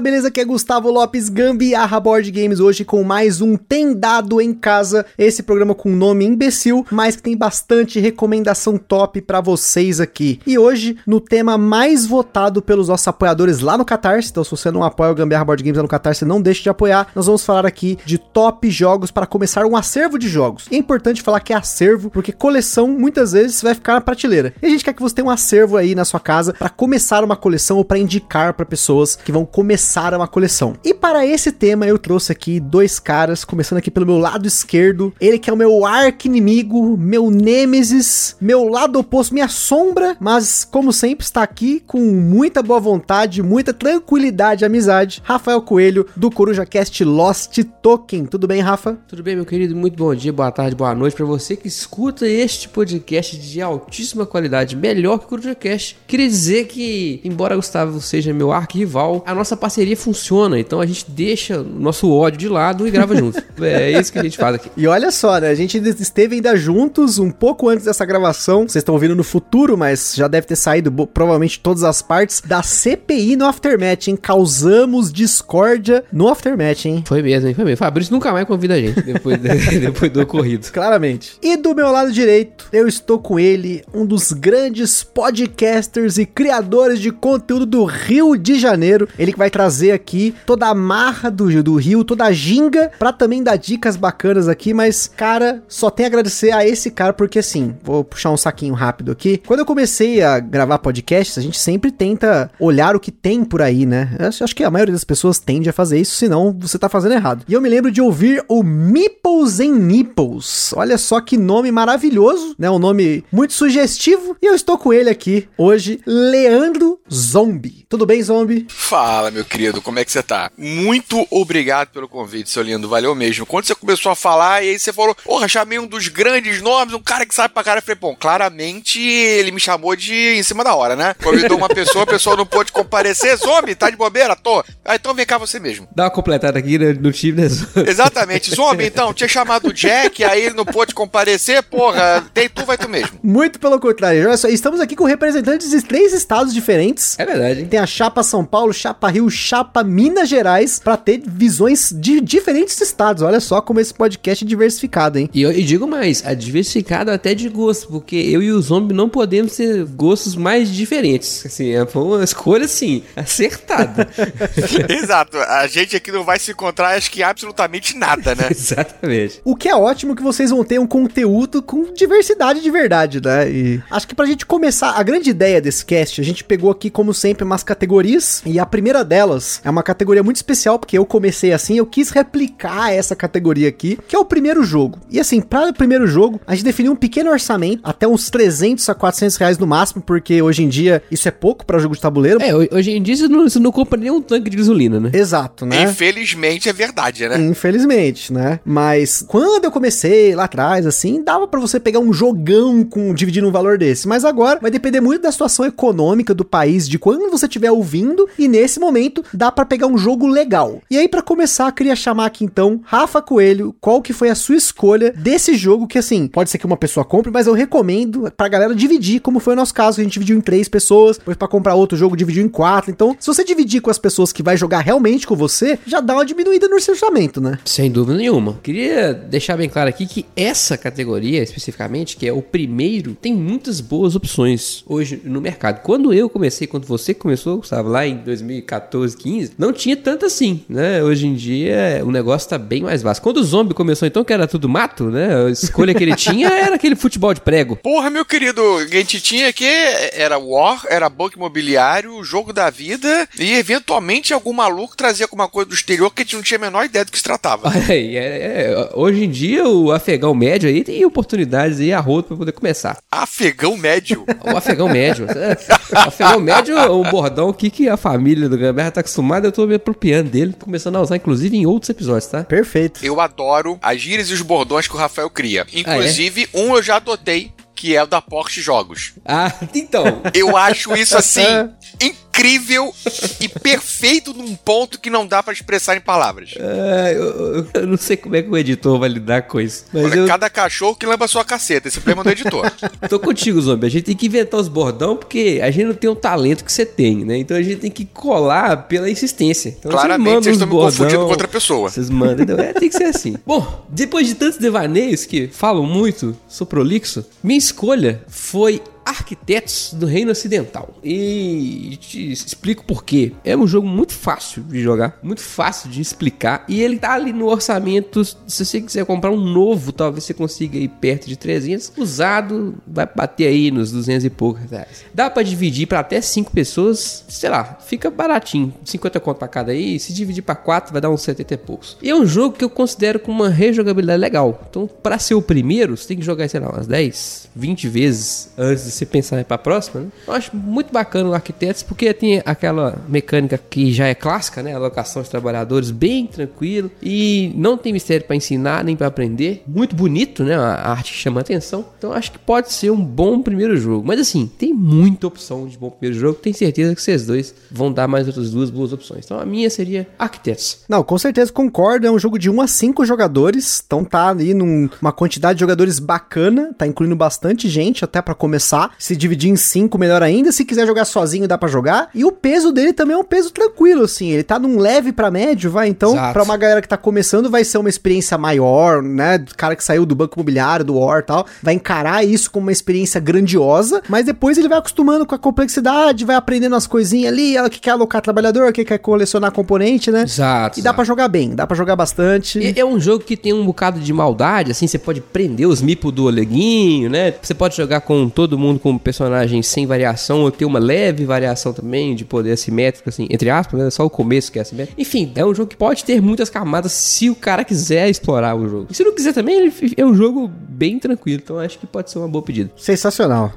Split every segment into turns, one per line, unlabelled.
Beleza? Aqui é Gustavo Lopes Gambiarra Board Games hoje com mais um Tem Dado em Casa, esse programa com nome imbecil, mas que tem bastante recomendação top pra vocês aqui. E hoje, no tema mais votado pelos nossos apoiadores lá no Catarse, então se você não apoia o Gambiarra Board Games lá no Catarse, não deixe de apoiar. Nós vamos falar aqui de top jogos para começar um acervo de jogos. É importante falar que é acervo, porque coleção muitas vezes vai ficar na prateleira. E a gente quer que você tenha um acervo aí na sua casa para começar uma coleção ou para indicar para pessoas que vão começar uma coleção. E para esse tema eu trouxe aqui dois caras, começando aqui pelo meu lado esquerdo, ele que é o meu arqui-inimigo, meu nêmesis, meu lado oposto, minha sombra, mas como sempre está aqui com muita boa vontade, muita tranquilidade e amizade, Rafael Coelho do Coruja Cast Lost Token. Tudo bem, Rafa?
Tudo bem, meu querido? Muito bom dia, boa tarde, boa noite para você que escuta este podcast de altíssima qualidade, melhor que o Coruja Cast. Queria dizer que, embora Gustavo seja meu arquirrival, a nossa parceria funciona, então a gente deixa o nosso ódio de lado e grava junto. É isso que a gente faz aqui.
E olha só, né? A gente esteve ainda juntos um pouco antes dessa gravação. Vocês estão ouvindo no futuro, mas já deve ter saído provavelmente todas as partes da CPI no Aftermath, hein? Causamos discórdia no Aftermath, hein?
Foi mesmo, hein? Foi mesmo. Fabrício nunca mais convida a gente depois, depois do ocorrido.
Claramente. E do meu lado direito, eu estou com ele, um dos grandes podcasters e criadores de conteúdo do Rio de Janeiro. Ele que vai trazer aqui toda a marra do, do Rio, toda a ginga, pra também dar dicas bacanas aqui, mas, cara, só tem a agradecer a esse cara, porque assim, vou puxar um saquinho rápido aqui. Quando eu comecei a gravar podcasts, a gente sempre tenta olhar o que tem por aí, né? Eu acho que a maioria das pessoas tende a fazer isso, senão você tá fazendo errado. E eu me lembro de ouvir o Meeples and Nipples. Olha só que nome maravilhoso, né? Um nome muito sugestivo. E eu estou com ele aqui hoje, Leandro Zombie. Tudo bem, Zombie?
Fala, meu querido, como é que você tá? Muito obrigado pelo convite, seu lindo, valeu mesmo. Quando você começou a falar, e aí você falou, porra, chamei um dos grandes nomes, um cara que sabe pra cara, eu falei, bom, claramente ele me chamou de em cima da hora, né? Convidou uma pessoa, a pessoa não pôde comparecer, zombie, tá de bobeira? Tô. Ah, então vem cá você mesmo.
Dá uma completada aqui no, no time, né?
Exatamente, zombie, então, tinha chamado o Jack, aí ele não pôde comparecer, porra, tem tu, vai tu mesmo.
Muito pelo contrário, olha só, estamos aqui com representantes de três estados diferentes.
É verdade, hein?
Tem a Chapa São Paulo, Chapa Rio, Chapa Minas Gerais, pra ter visões de diferentes estados. Olha só como esse podcast é diversificado, hein?
E eu e digo mais, é diversificado até de gosto, porque eu e o Zombie não podemos ter gostos mais diferentes. Assim, foi uma escolha, assim, acertada.
Exato, a gente aqui não vai se encontrar, acho que absolutamente nada, né?
Exatamente.
O que é ótimo que vocês vão ter um conteúdo com diversidade de verdade, né? E acho que pra gente começar, a grande ideia desse cast, a gente pegou aqui, como sempre, umas categorias, e a primeira delas é uma categoria muito especial, porque eu comecei assim, eu quis replicar essa categoria aqui, que é o primeiro jogo. E assim, para o primeiro jogo, a gente definiu um pequeno orçamento, até uns 300 a 400 reais no máximo, porque hoje em dia isso é pouco para jogo de tabuleiro.
É, hoje em dia você não, você não compra nem um tanque de gasolina, né?
Exato, né?
Infelizmente é verdade, né?
Infelizmente, né? Mas quando eu comecei lá atrás, assim, dava para você pegar um jogão com dividindo um valor desse. Mas agora vai depender muito da situação econômica do país, de quando você estiver ouvindo, e nesse momento dá para pegar um jogo legal. E aí, para começar, queria chamar aqui então Rafa Coelho, qual que foi a sua escolha desse jogo que, assim, pode ser que uma pessoa compre, mas eu recomendo pra galera dividir, como foi o nosso caso, a gente dividiu em três pessoas, depois para comprar outro jogo dividiu em quatro. Então, se você dividir com as pessoas que vai jogar realmente com você, já dá uma diminuída no orçamento, né?
Sem dúvida nenhuma. Queria deixar bem claro aqui que essa categoria, especificamente, que é o primeiro, tem muitas boas opções hoje no mercado. Quando eu comecei, quando você começou, Gustavo, lá em 2014, 15, não tinha tanto assim, né? Hoje em dia o negócio tá bem mais vasto. Quando o zombie começou, então, que era tudo mato, né? A escolha que ele tinha era aquele futebol de prego.
Porra, meu querido, a gente tinha aqui era War, era banco imobiliário, jogo da vida e eventualmente algum maluco trazia alguma coisa do exterior que a gente não tinha a menor ideia do que se tratava.
Aí, é, é, hoje em dia o afegão médio aí tem oportunidades aí a rodo pra poder começar.
Afegão médio?
O afegão médio. o afegão médio é um bordão aqui que a família do Gamberra tá acostumada, eu tô me apropriando dele, começando a usar inclusive em outros episódios, tá?
Perfeito.
Eu adoro as gírias e os bordões que o Rafael cria. Inclusive, ah, é? um eu já adotei, que é o da Porsche Jogos.
Ah, então.
Eu acho isso assim incrível e perfeito num ponto que não dá pra expressar em palavras.
É, eu, eu- não sei como é que o editor vai lidar com isso. Mas
Olha,
eu
cada cachorro que lembra a sua caceta. Esse é o problema do editor.
tô contigo, Zombie. A gente tem que inventar os bordão porque a gente não tem o talento que você tem, né? Então a gente tem que colar pela insistência. Então,
Claramente, vocês
uns
estão me confundindo com outra pessoa.
Vocês mandam, entendeu? É, tem que ser assim. Bom, depois de tantos devaneios que falam muito, sou prolixo, minha escolha foi Arquitetos do Reino Ocidental. E te explico por quê. É um jogo muito fácil de jogar, muito fácil de explicar. E ele tá ali no orçamento. Se você quiser comprar um novo, talvez você consiga ir perto de 300. Usado, vai bater aí nos 200 e poucos reais. Dá pra dividir pra até 5 pessoas, sei lá, fica baratinho. 50 conto pra cada aí. Se dividir pra 4, vai dar uns 70 e poucos. E é um jogo que eu considero com uma rejogabilidade legal. Então, pra ser o primeiro, você tem que jogar, sei lá, umas 10, 20 vezes antes de você pensar pra próxima, né? Eu acho muito bacana o Arquitetos, porque tem aquela mecânica que já é clássica, né? Alocação de trabalhadores, bem tranquilo. E não tem mistério pra ensinar, nem pra aprender. Muito bonito, né? A arte chama atenção. Então, acho que pode ser um bom primeiro jogo. Mas assim, tem muita opção de bom primeiro jogo. Tenho certeza que vocês dois vão dar mais outras duas boas opções. Então, a minha seria Arquitetos.
Não, com certeza concordo. É um jogo de 1 a 5 jogadores. Então tá ali numa quantidade de jogadores bacana. Tá incluindo bastante gente até pra começar. Se dividir em 5, melhor ainda. Se quiser jogar sozinho, dá pra jogar. E o peso dele também é um peso tranquilo, assim. Ele tá num leve pra médio, vai. Então,
Exato.
pra uma galera que tá começando, vai ser uma experiência maior, né? Do cara que saiu do banco imobiliário, do War e tal. Vai encarar isso como uma experiência grandiosa. Mas depois ele vai acostumando com a complexidade, vai aprendendo as coisinhas ali. O que quer alocar trabalhador, que quer colecionar componente, né?
Exato.
E dá pra jogar bem, dá pra jogar bastante.
É é um jogo que tem um bocado de maldade, assim, você pode prender os mipos do Oleguinho, né? Você pode jogar com todo mundo com personagem sem variação, ou ter uma leve variação também de poder assimétrico, assim, entre aspas, né? Só o começo que é assimétrico. Enfim, é um jogo que pode ter muitas camadas se o cara quiser explorar o jogo. E se não quiser também, é um jogo bem tranquilo, então acho que pode ser uma boa pedida.
Sensacional.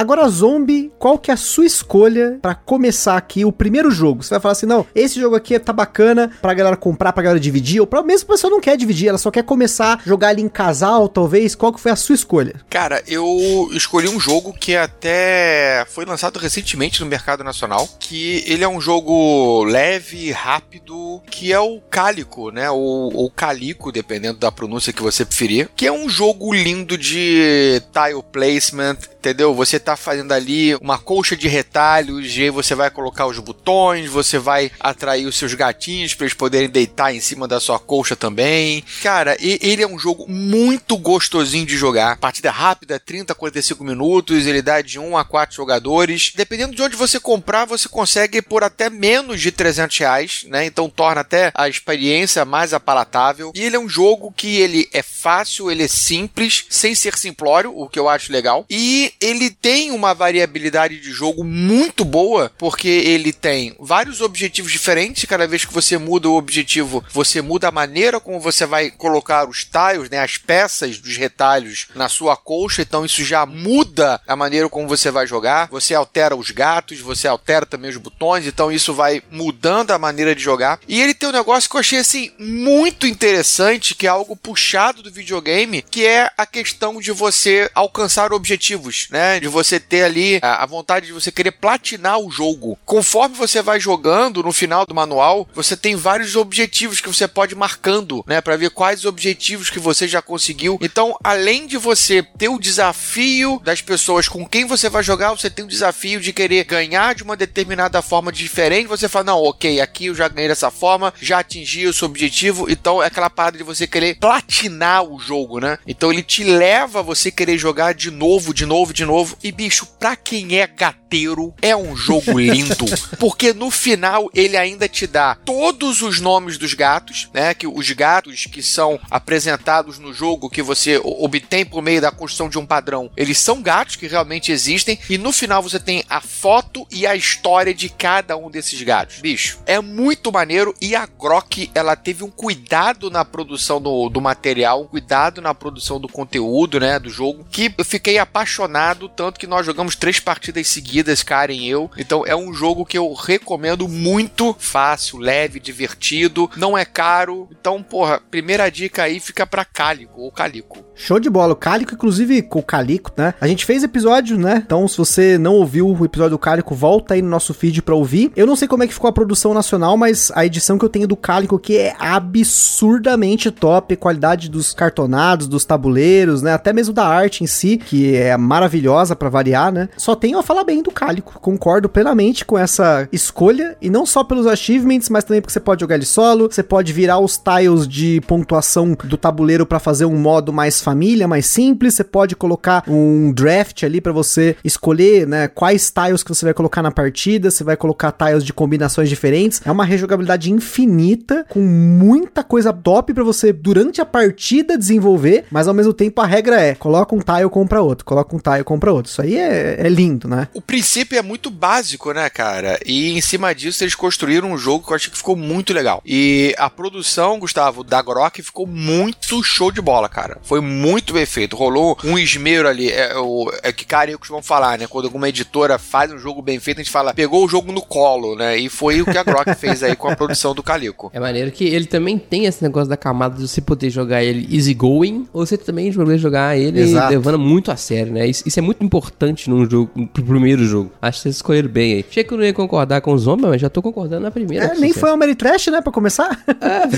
Agora, Zombie, qual que é a sua escolha pra começar aqui o primeiro jogo? Você vai falar assim, não, esse jogo aqui tá bacana pra galera comprar, pra galera dividir, ou pra mesmo a pessoa não quer dividir, ela só quer começar a jogar ali em casal, talvez. Qual que foi a sua escolha?
Cara, eu escolhi um jogo que até foi lançado recentemente no mercado nacional, que ele é um jogo leve, rápido, que é o Cálico, né? Ou, ou Calico, dependendo da pronúncia que você preferir, que é um jogo lindo de tile placement, entendeu? Você tá fazendo ali uma colcha de retalhos, e aí você vai colocar os botões, você vai atrair os seus gatinhos para eles poderem deitar em cima da sua colcha também. Cara, ele é um jogo muito gostosinho de jogar. Partida rápida, 30 a 45 minutos, ele dá de 1 a 4 jogadores. Dependendo de onde você comprar, você consegue por até menos de 300 reais, né? Então torna até a experiência mais apalatável. E ele é um jogo que ele é fácil, ele é simples, sem ser simplório, o que eu acho legal. E ele tem uma variabilidade de jogo muito boa, porque ele tem vários objetivos diferentes. Cada vez que você muda o objetivo, você muda a maneira como você vai colocar os tiles, né, as peças dos retalhos na sua colcha. Então isso já muda a maneira como você vai jogar. Você altera os gatos, você altera também os botões. Então isso vai mudando a maneira de jogar. E ele tem um negócio que eu achei assim muito interessante, que é algo puxado do videogame, que é a questão de você alcançar objetivos, né? De você ter ali a, a vontade de você querer platinar o jogo. Conforme você vai jogando, no final do manual, você tem vários objetivos que você pode ir marcando, né? Pra ver quais objetivos que você já conseguiu. Então, além de você ter o desafio das pessoas com quem você vai jogar, você tem o desafio de querer ganhar de uma determinada forma diferente. Você fala, não, ok, aqui eu já ganhei dessa forma, já atingi o seu objetivo. Então, é aquela parada de você querer platinar o jogo, né? Então, ele te leva a você querer jogar de novo, de novo, de novo. E, bicho, pra quem é gateiro, é um jogo lindo. porque no final, ele ainda te dá todos os nomes dos gatos, né? Que os gatos que são apresentados no jogo, que você obtém por meio da construção de um padrão, eles são gatos que realmente existem. E no final, você tem a foto e a história de cada um desses gatos. Bicho, é muito maneiro. E a Grok, ela teve um cuidado na produção do, do material, um cuidado na produção do conteúdo, né? Do jogo, que eu fiquei apaixonado. Tanto que nós jogamos três partidas seguidas, Karen e eu. Então é um jogo que eu recomendo muito. Fácil, leve, divertido. Não é caro. Então, porra, primeira dica aí fica pra Cálico ou Calico.
Show de bola. O Cálico, inclusive, com o Calico, né? A gente fez episódio, né? Então, se você não ouviu o episódio do Cálico, volta aí no nosso feed pra ouvir. Eu não sei como é que ficou a produção nacional, mas a edição que eu tenho do Cálico aqui é absurdamente top. Qualidade dos cartonados, dos tabuleiros, né? Até mesmo da arte em si, que é maravilhosa pra variar, né? Só tenho a falar bem do Cálico. Concordo plenamente com essa escolha. E não só pelos achievements, mas também porque você pode jogar ele solo. Você pode virar os tiles de pontuação do tabuleiro pra fazer um modo mais família, mais simples. Você pode colocar um draft ali pra você escolher, né? Quais tiles que você vai colocar na partida. Você vai colocar tiles de combinações diferentes. É uma rejogabilidade infinita, com muita coisa top pra você durante a partida desenvolver, mas ao mesmo tempo a regra é: coloca um tile, compra outro, coloca um tile, compra outro. Isso aí é, é lindo, né?
O princípio é muito básico, né, cara? E em cima disso eles construíram um jogo que eu achei que ficou muito legal. E a produção, Gustavo, da Grok ficou muito show de bola, cara. Foi muito bem feito. Rolou um esmero ali. É, o, é que, cara, eu costumo falar, né? Quando alguma editora faz um jogo bem feito, a gente fala, pegou o jogo no colo, né? E foi o que a Grok fez aí com a produção do Calico.
É maneiro que ele também tem esse negócio da camada de você poder jogar ele easy going, ou você também poder jogar ele
Exato.
levando muito a sério, né? Isso, isso é muito importante num jogo, pro primeiro jogo. Acho que vocês escolheram bem aí. Achei que eu não ia concordar com os homens, mas já tô concordando na primeira.
É, nem foi uma Meritrash, né, pra começar?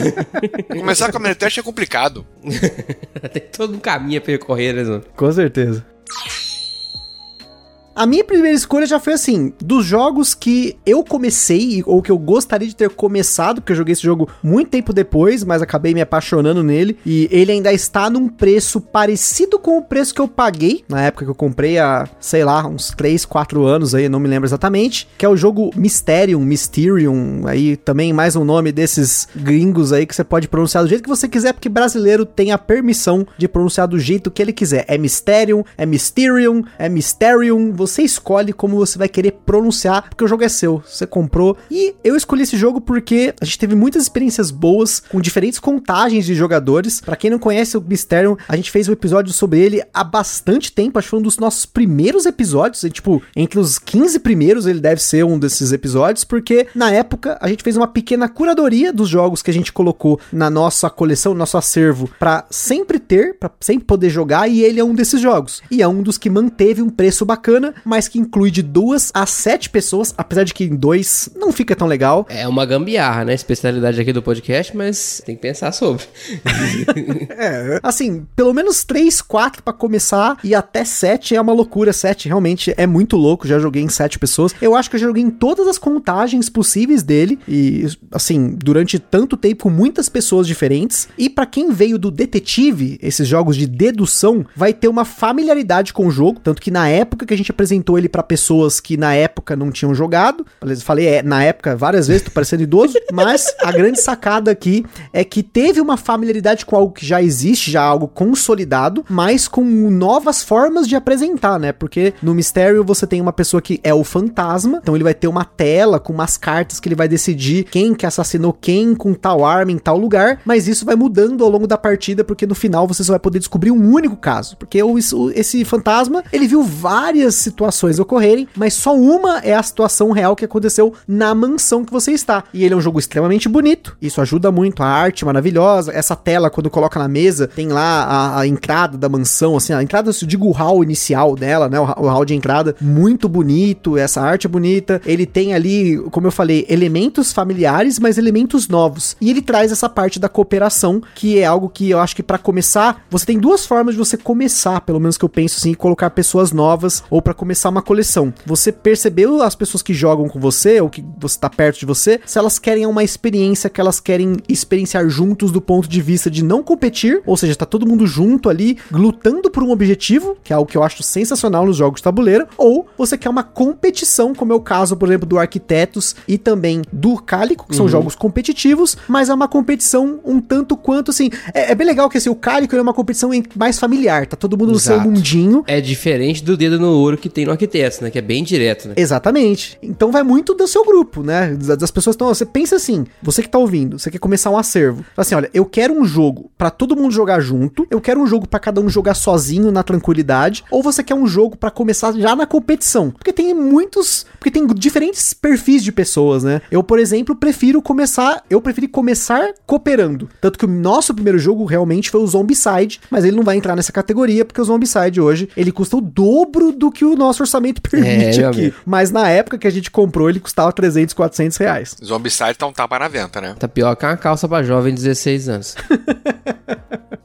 Começar com a Meritest é complicado.
Tem todo um caminho a percorrer, né, Zon?
Com certeza. A minha primeira escolha já foi assim, dos jogos que eu comecei, ou que eu gostaria de ter começado, porque eu joguei esse jogo muito tempo depois, mas acabei me apaixonando nele, e ele ainda está num preço parecido com o preço que eu paguei, na época que eu comprei há, sei lá, uns 3, 4 anos aí, não me lembro exatamente, que é o jogo Mysterium, Mysterium, aí também mais um nome desses gringos aí que você pode pronunciar do jeito que você quiser, porque brasileiro tem a permissão de pronunciar do jeito que ele quiser. É Mysterium, é Mysterium, é Mysterium, você escolhe como você vai querer pronunciar, porque o jogo é seu, você comprou. E eu escolhi esse jogo porque a gente teve muitas experiências boas com diferentes contagens de jogadores. Pra quem não conhece o Mysterium, a gente fez um episódio sobre ele há bastante tempo, acho que foi um dos nossos primeiros episódios, e, tipo, entre os 15 primeiros ele deve ser um desses episódios, porque na época a gente fez uma pequena curadoria dos jogos que a gente colocou na nossa coleção, no nosso acervo, pra sempre ter, pra sempre poder jogar, e ele é um desses jogos. E é um dos que manteve um preço bacana, mas que inclui de duas a sete pessoas, apesar de que em dois não fica tão legal.
É uma gambiarra, né? Especialidade aqui do podcast, mas tem que pensar sobre.
É, assim, pelo menos três, quatro pra começar e até sete é uma loucura. Sete realmente é muito louco. Já joguei em sete pessoas. Eu acho que eu já joguei em todas as contagens possíveis dele e, assim, durante tanto tempo com muitas pessoas diferentes. E pra quem veio do detetive, esses jogos de dedução, vai ter uma familiaridade com o jogo, tanto que na época que a gente apresentou ele pra pessoas que na época não tinham jogado, beleza? falei é, na época várias vezes, tô parecendo idoso, mas a grande sacada aqui é que teve uma familiaridade com algo que já existe, já algo consolidado, mas com novas formas de apresentar, né? Porque no mistério você tem uma pessoa que é o fantasma, então ele vai ter uma tela com umas cartas que ele vai decidir quem que assassinou quem com tal arma em tal lugar, mas isso vai mudando ao longo da partida, porque no final você só vai poder descobrir um único caso, porque o- esse fantasma, ele viu várias situações ocorrerem, mas só uma é a situação real que aconteceu na mansão que você está. E ele é um jogo extremamente bonito, isso ajuda muito, a arte maravilhosa, essa tela quando coloca na mesa, tem lá a, a entrada da mansão, assim, a entrada, eu digo o hall inicial dela, né, o, o hall de entrada, muito bonito, essa arte é bonita, ele tem ali, como eu falei, elementos familiares, mas elementos novos. E ele traz essa parte da cooperação, que é algo que eu acho que pra começar, você tem duas formas de você começar, pelo menos que eu penso assim, colocar pessoas novas ou pra começar uma coleção. Você percebeu as pessoas que jogam com você ou que você tá perto de você, se elas querem uma experiência que elas querem experienciar juntos do ponto de vista de não competir, ou seja, tá todo mundo junto ali, lutando por um objetivo, que é algo que eu acho sensacional nos jogos de tabuleiro, ou você quer uma competição, como é o caso, por exemplo, do Arquitetos e também do Cálico, que são jogos competitivos, mas é uma competição um tanto quanto assim. É, é bem legal que assim, o Cálico é uma competição mais familiar, tá todo mundo no seu
Exato.
mundinho.
É diferente do dedo no ouro que tem no Arquitetos, né? Que é bem direto, né?
Exatamente. Então vai muito do seu grupo, né? Das pessoas estão. Você pensa assim, você que tá ouvindo, você quer começar um acervo. Assim, olha, eu quero um jogo pra todo mundo jogar junto, eu quero um jogo pra cada um jogar sozinho na tranquilidade, ou você quer um jogo pra começar já na competição. Porque tem muitos. Porque tem diferentes perfis de pessoas, né? Eu, por exemplo, prefiro começar. Eu preferi começar cooperando. Tanto que o nosso primeiro jogo realmente foi o Zombicide, mas ele não vai entrar nessa categoria, porque o Zombicide hoje ele custa o dobro do que o nosso orçamento permite
meu
aqui. Mas na época que a gente comprou, ele custava 300, 400 reais.
Zombicide tá um tapa na venta, né?
Tá pior que uma calça pra jovem de 16 anos.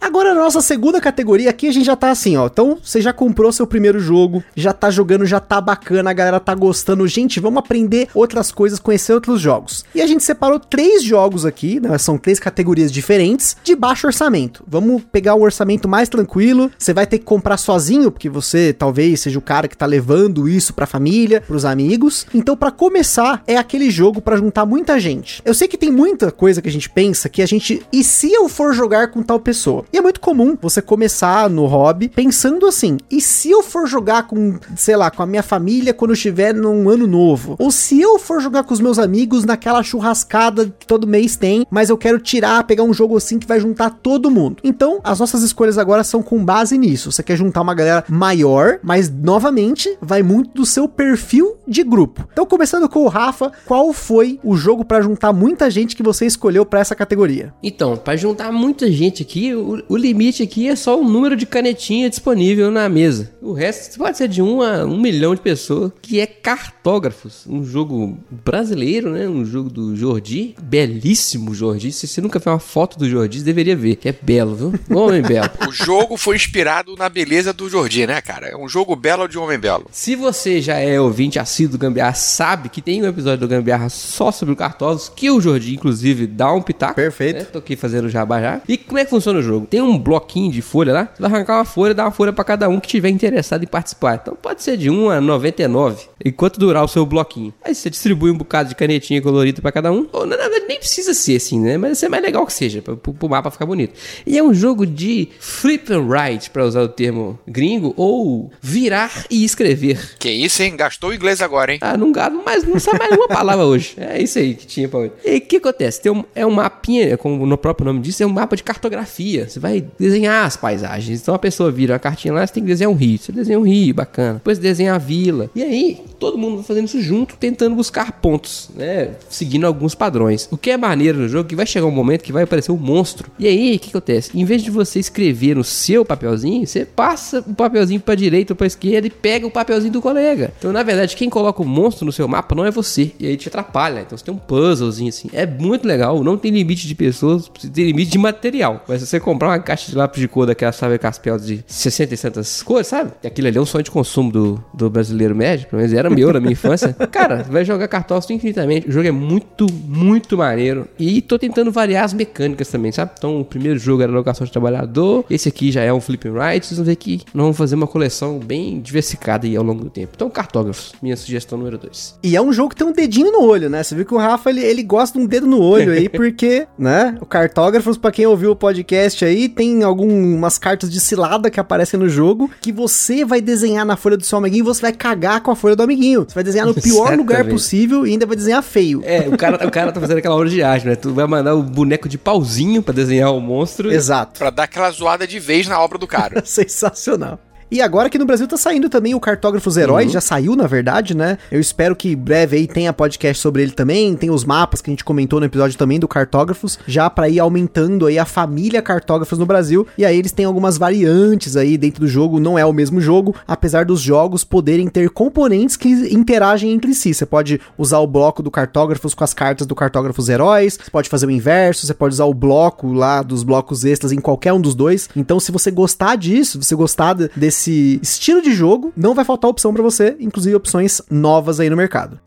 Agora, na nossa segunda categoria aqui, a gente já tá assim, ó. Então, você já comprou seu primeiro jogo, já tá jogando, já tá bacana, a galera tá gostando. Gente, vamos aprender outras coisas, conhecer outros jogos. E a gente separou três jogos aqui, né? São três categorias diferentes, de baixo orçamento. Vamos pegar o orçamento mais tranquilo. Você vai ter que comprar sozinho, porque você talvez seja o cara que tá levando isso pra família, pros amigos. Então, pra começar, é aquele jogo pra juntar muita gente. Eu sei que tem muita coisa que a gente pensa que a gente. E se eu for jogar com tal pessoa? E é muito comum você começar no hobby pensando assim: e se eu for jogar com, sei lá, com a minha família quando eu estiver num ano novo? Ou se eu for jogar com os meus amigos naquela churrascada que todo mês tem, mas eu quero tirar, pegar um jogo assim que vai juntar todo mundo. Então, as nossas escolhas agora são com base nisso. Você quer juntar uma galera maior, mas novamente vai muito do seu perfil de grupo. Então, começando com o Rafa, qual foi o jogo pra juntar muita gente que você escolheu pra essa categoria?
Então, pra juntar muita gente aqui, o limite aqui é só o número de canetinha disponível na mesa. O resto pode ser de um a um milhão de pessoas, que é Cartógrafos, um jogo brasileiro, né? Um jogo do Jordi, belíssimo Jordi. Se você nunca viu uma foto do Jordi, você deveria ver, que é belo, viu? Homem belo.
O jogo foi inspirado na beleza do Jordi, né, cara? É um jogo belo de homem belo.
Se você já é ouvinte assíduo do Gambiarra, sabe que tem um episódio do Gambiarra só sobre o Cartógrafos, que o Jordi, inclusive, dá um pitaco.
Perfeito.
né? Tô aqui fazendo jabá já. E como é que funciona o jogo? Tem um bloquinho de folha lá, você vai arrancar uma folha, dá uma folha pra cada um que tiver interessado em participar. Então pode ser de 1 a 99, enquanto durar o seu bloquinho. Aí você distribui um bocado de canetinha colorida pra cada um. Ou na verdade nem precisa ser assim, né? Mas é mais legal que seja, pro, pro mapa ficar bonito. E é um jogo de flip and write, pra usar o termo gringo, ou virar e escrever.
Que isso, hein? Gastou o inglês agora, hein?
Ah, não gado, mas não sabe mais uma palavra hoje. É isso aí que tinha pra hoje. E o que acontece? Tem um, é um mapinha, como no próprio nome diz, é um mapa de cartografia. Você vai desenhar as paisagens. Então a pessoa vira uma cartinha lá, você tem que desenhar um rio. Você desenha um rio, bacana. Depois desenha a vila. E aí, todo mundo fazendo isso junto, tentando buscar pontos, né? Seguindo alguns padrões. O que é maneiro no jogo é que vai chegar um momento que vai aparecer um monstro. E aí, o que acontece? Em vez de você escrever no seu papelzinho, você passa o papelzinho pra direita ou pra esquerda e pega o papelzinho do colega. Então, na verdade, quem coloca o monstro no seu mapa não é você. E aí te atrapalha. Então você tem um puzzlezinho assim. É muito legal. Não tem limite de pessoas, tem limite de material. Mas se você comprar uma caixa de lápis de cor daquela, sabe, Caspel de 60 e tantas cores, sabe? E aquilo ali é um sonho de consumo do, do brasileiro médio. Pelo menos era meu na minha infância. Cara, vai jogar cartógrafo infinitamente. O jogo é muito, muito maneiro. E tô tentando variar as mecânicas também, sabe? Então, o primeiro jogo era locação de trabalhador. Esse aqui já é um flip and write. Vocês vão ver que nós vamos fazer uma coleção bem diversificada aí ao longo do tempo. Então, cartógrafos, minha sugestão número 2.
E é um jogo que tem um dedinho no olho, né? Você viu que o Rafa, ele, ele gosta de um dedo no olho aí, porque, né? O Cartógrafos, pra quem ouviu o podcast aí, tem algumas cartas de cilada que aparecem no jogo, que você vai desenhar na folha do seu amiguinho e você vai cagar com a folha do amiguinho. Você vai desenhar no pior lugar possível e ainda vai desenhar feio.
É, o cara, o cara tá fazendo aquela obra de arte, né? Tu vai mandar o boneco de pauzinho pra desenhar o monstro.
Exato.
Pra dar aquela zoada de vez na obra do cara.
Sensacional. E agora aqui no Brasil tá saindo também o Cartógrafos Heróis, já saiu na verdade, né? Eu espero que breve aí tenha podcast sobre ele também, tem os mapas que a gente comentou no episódio também do Cartógrafos, já pra ir aumentando aí a família Cartógrafos no Brasil. E aí eles têm algumas variantes aí dentro do jogo, não é o mesmo jogo, apesar dos jogos poderem ter componentes que interagem entre si. Você pode usar o bloco do Cartógrafos com as cartas do Cartógrafos Heróis, você pode fazer o inverso, você pode usar o bloco lá dos blocos extras em qualquer um dos dois. Então, se você gostar disso, se você gostar de- desse estilo de jogo, não vai faltar opção pra você, inclusive opções novas aí no mercado.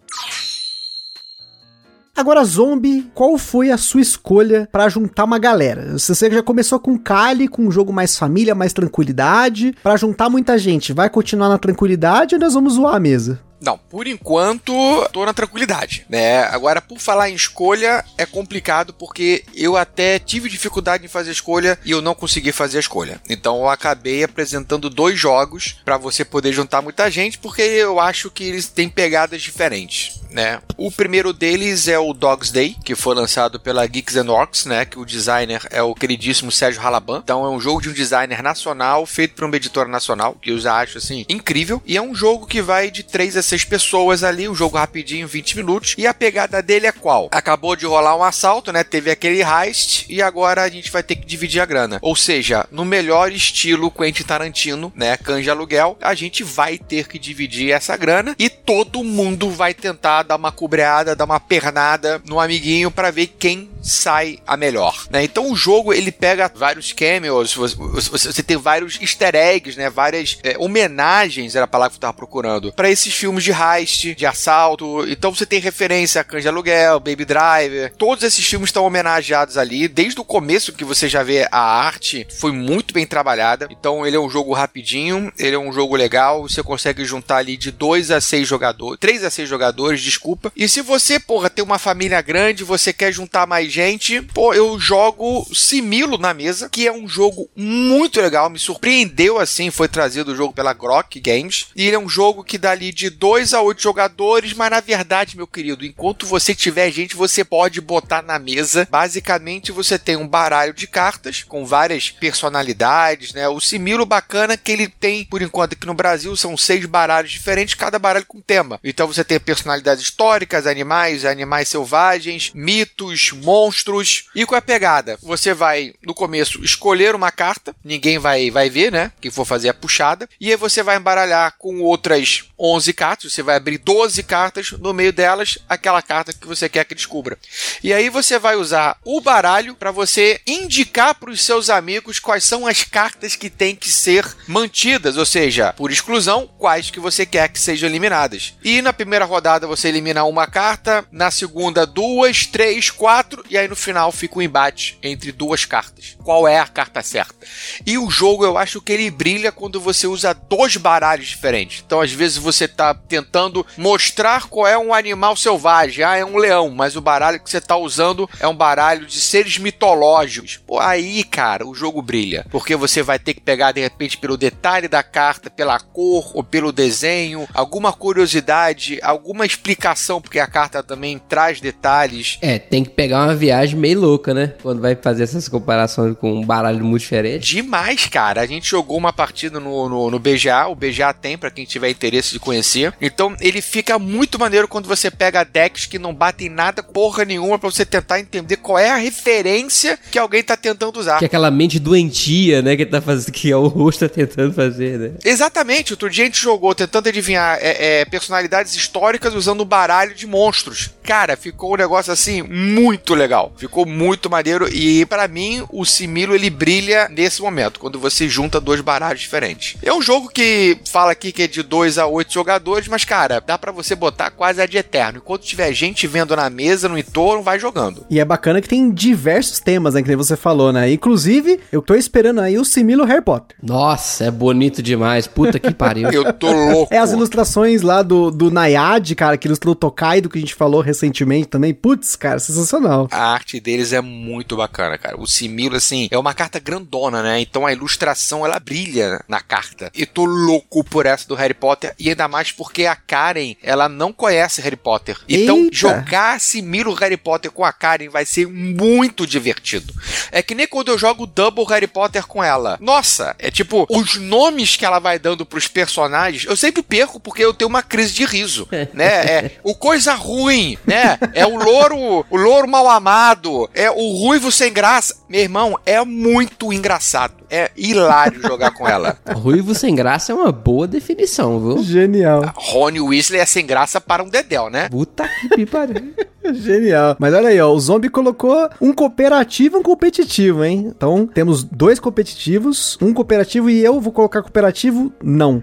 Agora, Zombie, qual foi a sua escolha pra juntar uma galera? Você já começou com Kali, com um jogo mais família, mais tranquilidade, Pra juntar muita gente, vai continuar na tranquilidade ou nós vamos zoar a mesa?
Não, por enquanto tô na tranquilidade, né? Agora, por falar em escolha, é complicado porque eu até tive dificuldade em fazer escolha e eu não consegui fazer a escolha. Então eu acabei apresentando dois jogos para você poder juntar muita gente, porque eu acho que eles têm pegadas diferentes. Né? O primeiro deles é o Dog's Day, que foi lançado pela Geeks and Orcs, né? Que o designer é o queridíssimo Sérgio Halaban. Então é um jogo de um designer nacional, feito por uma editora nacional, que eu já acho assim incrível. E é um jogo que vai de 3 a 6 pessoas ali, um jogo rapidinho, 20 minutos. E a pegada dele é qual? Acabou de rolar um assalto, né? Teve aquele heist e agora a gente vai ter que dividir a grana. Ou seja, no melhor estilo Quentin Tarantino, né? Canja aluguel, a gente vai ter que dividir essa grana e todo mundo vai tentar dar uma cobreada, dar uma pernada no amiguinho para ver quem sai a melhor, né? Então o jogo ele pega vários cameos, você, você tem vários easter eggs, né? Várias é, homenagens era a palavra que eu tava procurando para esses filmes de heist, de assalto. Então você tem referência a Cães de Aluguel, Baby Driver. Todos esses filmes estão homenageados ali desde o começo que você já vê a arte foi muito bem trabalhada. Então ele é um jogo rapidinho, ele é um jogo legal. Você consegue juntar ali de 2 a 6 jogadores, 3 a 6 jogadores, desculpa. E se você, porra, tem uma família grande, você quer juntar mais gente, pô, eu jogo Similo na mesa, que é um jogo muito legal, me surpreendeu assim, foi trazido o jogo pela Grok Games. E ele é um jogo que dá ali de 2 a 8 jogadores, mas na verdade, meu querido, enquanto você tiver gente, você pode botar na mesa. Basicamente, você tem um baralho de cartas com várias personalidades, né? O Similo bacana que ele tem, por enquanto, aqui no Brasil, são seis baralhos diferentes, cada baralho com tema. Então você tem personalidades históricas, animais, animais selvagens, mitos, monstros. E qual é a pegada? Você vai, no começo, escolher uma carta, ninguém vai, vai ver, né? Quem for fazer a puxada. E aí você vai embaralhar com outras 11 cartas, você vai abrir 12 cartas, no meio delas, aquela carta que você quer que descubra. E aí você vai usar o baralho para você indicar para os seus amigos quais são as cartas que têm que ser mantidas, ou seja, por exclusão, quais que você quer que sejam eliminadas. E na primeira rodada você elimina uma carta, na segunda duas, três, quatro, e aí no final fica um embate entre duas cartas. Qual é a carta certa? E o jogo eu acho que ele brilha quando você usa dois baralhos diferentes. Então às vezes você está tentando mostrar qual é um animal selvagem, ah, é um leão, mas o baralho que você está usando é um baralho de seres mitológicos. Pô, aí, cara, o jogo brilha, porque você vai ter que pegar de repente pelo detalhe da carta, pela cor ou pelo desenho, alguma curiosidade, alguma explicação, porque a carta também traz detalhes.
É, tem que pegar uma viagem meio louca, né? Quando vai fazer essas comparações com um baralho muito diferente.
Demais, cara. A gente jogou uma partida no, no, no BGA, o BGA tem para quem tiver interesse de conhecer. Então ele fica muito maneiro quando você pega decks que não batem nada, porra nenhuma, para você tentar entender qual é a referência que alguém tá tentando usar.
Que é aquela mente doentia, né? Que, tá fazendo, que o rosto tá tentando fazer, né?
Exatamente. Outro dia a gente jogou tentando adivinhar é, é, personalidades históricas usando o baralho de monstros. Cara, ficou um negócio assim muito legal. Ficou muito maneiro e para mim o Similo ele brilha nesse momento, quando você junta dois baralhos diferentes. É um jogo que fala aqui que é de 2 a 8 jogadores, mas cara, dá para você botar quase a de eterno. Enquanto tiver gente vendo na mesa, no entorno, vai jogando.
E é bacana que tem diversos temas, né, que você falou, né? Inclusive, eu tô esperando aí o Similo Harry Potter.
Nossa, é bonito demais. Puta que pariu.
eu tô louco.
É as ilustrações lá do, do Nayad, cara, que ilustrou o Tokaido, que a gente falou recentemente também. Putz, cara, sensacional.
A arte deles é muito bacana, cara. O Similo, assim, é uma carta grandona, né? Então a ilustração, ela brilha na carta. E tô louco por essa do Harry Potter. E ainda mais porque a Karen, ela não conhece Harry Potter. Então,
Eita.
jogar Similo Harry Potter com a Karen vai ser muito divertido. É que nem quando eu jogo Double Harry Potter com ela. Nossa, é tipo, os nomes que ela vai dando pros personagens, eu sempre perco porque eu tenho uma crise de riso, né? É o coisa ruim, né? É o louro, o louro mal amado, é o ruivo sem graça. Meu irmão, é muito engraçado. É hilário jogar com ela.
Ruivo sem graça é uma boa definição, viu?
Genial.
Rony Weasley é sem graça para um dedéu, né?
Puta que pariu.
Genial. Mas olha aí, ó, o Zombie colocou um cooperativo e um competitivo, hein? Então, temos dois competitivos, um cooperativo e eu vou colocar cooperativo não.